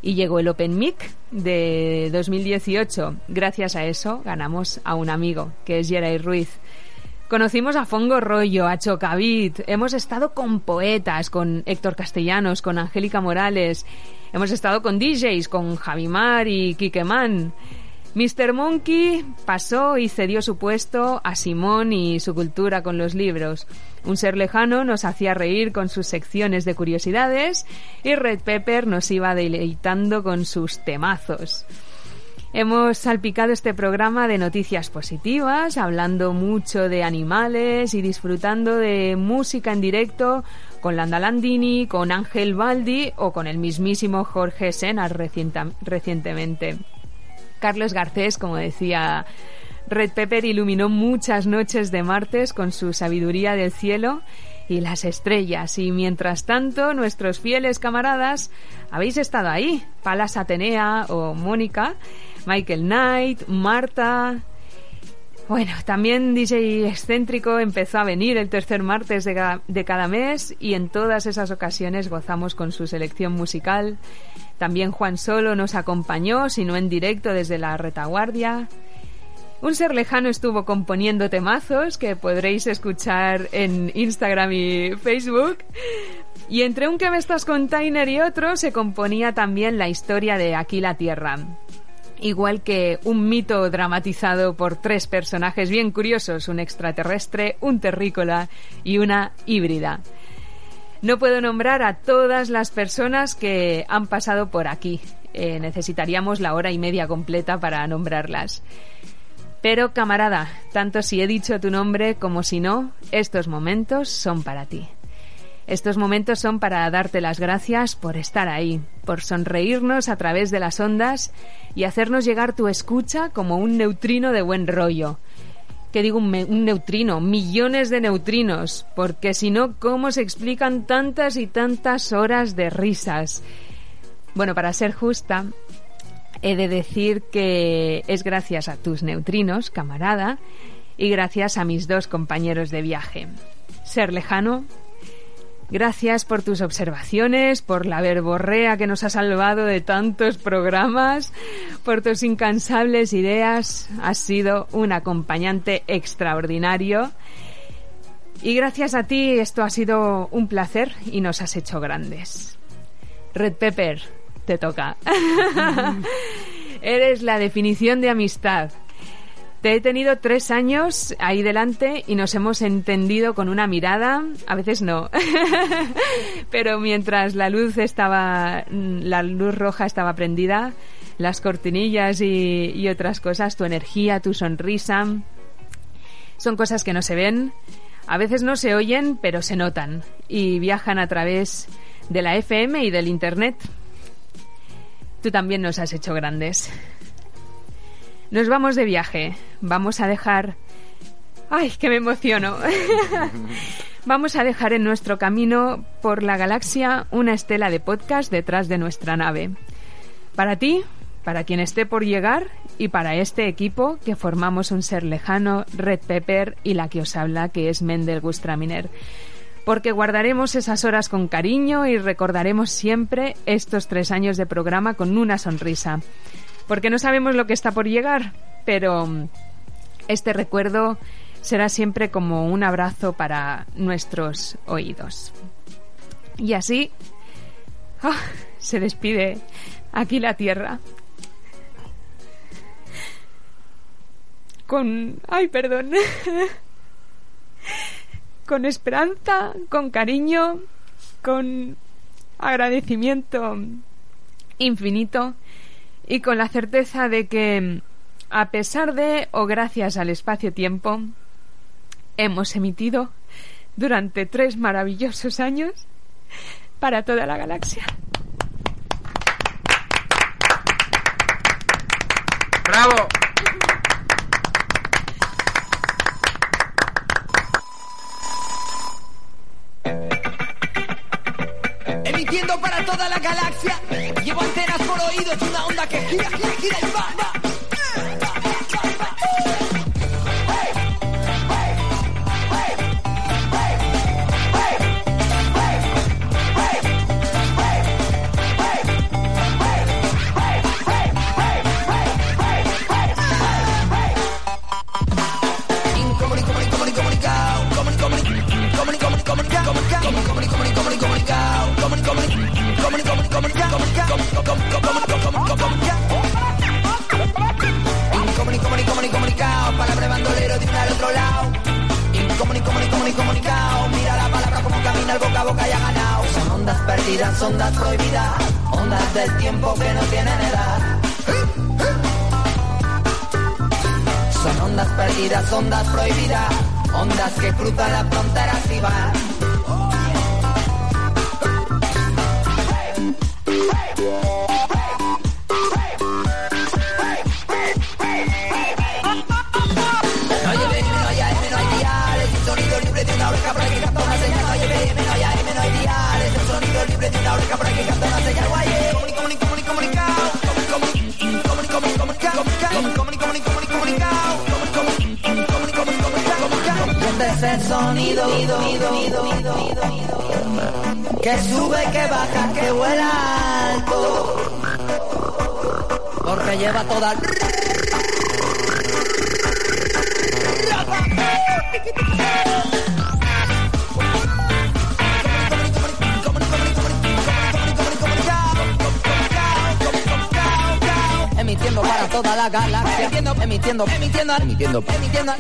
y llegó el Open Mic de 2018. Gracias a eso ganamos a un amigo, que es Geray Ruiz. Conocimos a Fongo Rollo, a Chocavit, hemos estado con poetas, con Héctor Castellanos, con Angélica Morales, hemos estado con DJs, con Javimar y Kikeman. Mr. Monkey pasó y cedió su puesto a Simón y su cultura con los libros. Un ser lejano nos hacía reír con sus secciones de curiosidades y Red Pepper nos iba deleitando con sus temazos. Hemos salpicado este programa de noticias positivas, hablando mucho de animales y disfrutando de música en directo con Landa Landini, con Ángel Baldi o con el mismísimo Jorge recienta- recientemente. Carlos Garcés, como decía Red Pepper, iluminó muchas noches de martes con su sabiduría del cielo y las estrellas. Y mientras tanto, nuestros fieles camaradas habéis estado ahí. Palas Atenea o Mónica, Michael Knight, Marta. Bueno, también DJ Excéntrico empezó a venir el tercer martes de cada, de cada mes y en todas esas ocasiones gozamos con su selección musical. También Juan Solo nos acompañó, si no en directo, desde la retaguardia. Un ser lejano estuvo componiendo temazos que podréis escuchar en Instagram y Facebook. Y entre un que me estás container y otro se componía también la historia de Aquí la Tierra. Igual que un mito dramatizado por tres personajes bien curiosos, un extraterrestre, un terrícola y una híbrida. No puedo nombrar a todas las personas que han pasado por aquí. Eh, necesitaríamos la hora y media completa para nombrarlas. Pero, camarada, tanto si he dicho tu nombre como si no, estos momentos son para ti. Estos momentos son para darte las gracias por estar ahí, por sonreírnos a través de las ondas y hacernos llegar tu escucha como un neutrino de buen rollo. ¿Qué digo un, un neutrino? Millones de neutrinos, porque si no, ¿cómo se explican tantas y tantas horas de risas? Bueno, para ser justa, he de decir que es gracias a tus neutrinos, camarada, y gracias a mis dos compañeros de viaje. Ser lejano, gracias por tus observaciones, por la verborrea que nos ha salvado de tantos programas, por tus incansables ideas. Has sido un acompañante extraordinario. Y gracias a ti esto ha sido un placer y nos has hecho grandes. Red Pepper, te toca. Eres la definición de amistad. Te he tenido tres años ahí delante y nos hemos entendido con una mirada, a veces no, pero mientras la luz estaba, la luz roja estaba prendida, las cortinillas y, y otras cosas, tu energía, tu sonrisa, son cosas que no se ven, a veces no se oyen, pero se notan y viajan a través de la FM y del Internet. Tú también nos has hecho grandes. Nos vamos de viaje. Vamos a dejar... ¡Ay, que me emociono! vamos a dejar en nuestro camino por la galaxia una estela de podcast detrás de nuestra nave. Para ti, para quien esté por llegar y para este equipo que formamos un ser lejano, Red Pepper y la que os habla, que es Mendel Gustraminer. Porque guardaremos esas horas con cariño y recordaremos siempre estos tres años de programa con una sonrisa. Porque no sabemos lo que está por llegar, pero mm, este recuerdo será siempre como un abrazo para nuestros oídos. Y así ah, se despide aquí la Tierra. Con... Ay, perdón. con esperanza, con cariño, con agradecimiento infinito y con la certeza de que, a pesar de o gracias al espacio-tiempo, hemos emitido durante tres maravillosos años para toda la galaxia. ¡Bravo! Toda la galaxia. Llevo antenas por oídos, una onda que gira, gira, gira y va, va. Comunicao. Palabra bandolero de un al otro lado. Incomuni, comuni, comuni, comunicao. Mira la palabra como camina el boca a boca y ha ganado. Son ondas perdidas, ondas prohibidas. Ondas del tiempo que no tienen edad. Son ondas perdidas, ondas prohibidas, ondas que cruzan las fronteras y van. Este es el sonido, sonido, sonido, sonido, sonido, sonido que sube, que baja, que vuela alto. Porque lleva toda Emitiendo para toda la galaxia. Emitiendo, emitiendo, emitiendo, emitiendo,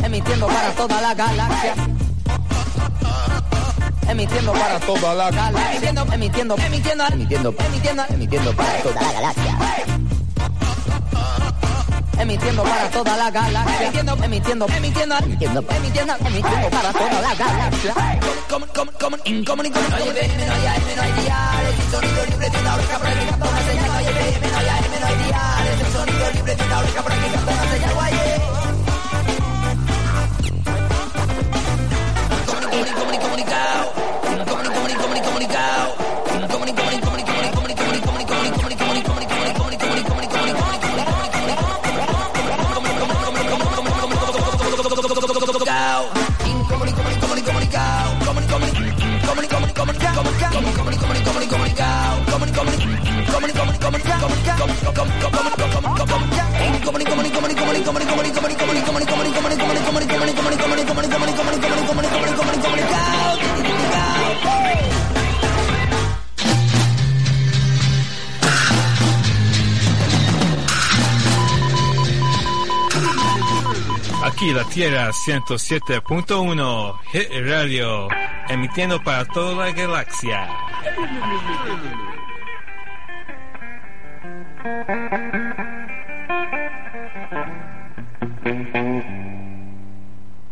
emitiendo, para toda la galaxia. Emitiendo para toda la galaxia. Emitiendo, emitiendo, emitiendo, emitiendo, emitiendo, emitiendo para toda la galaxia. Emitiendo para toda la galaxia. Emitiendo, emitiendo, emitiendo, emitiendo, emitiendo, emitiendo para toda la galaxia. Como, como, como, no hay BM, no hay diales, el sonido libre de una oreja por aquí canta una señal. No hay BM, no hay diales, el sonido libre de una oreja por aquí canta una señal. Guaye. Comuni, comuni, comunicao. Comuni, comunicado. Comunicado. Aquí la Tierra 107.1 Hit Radio, emitiendo para toda la galaxia.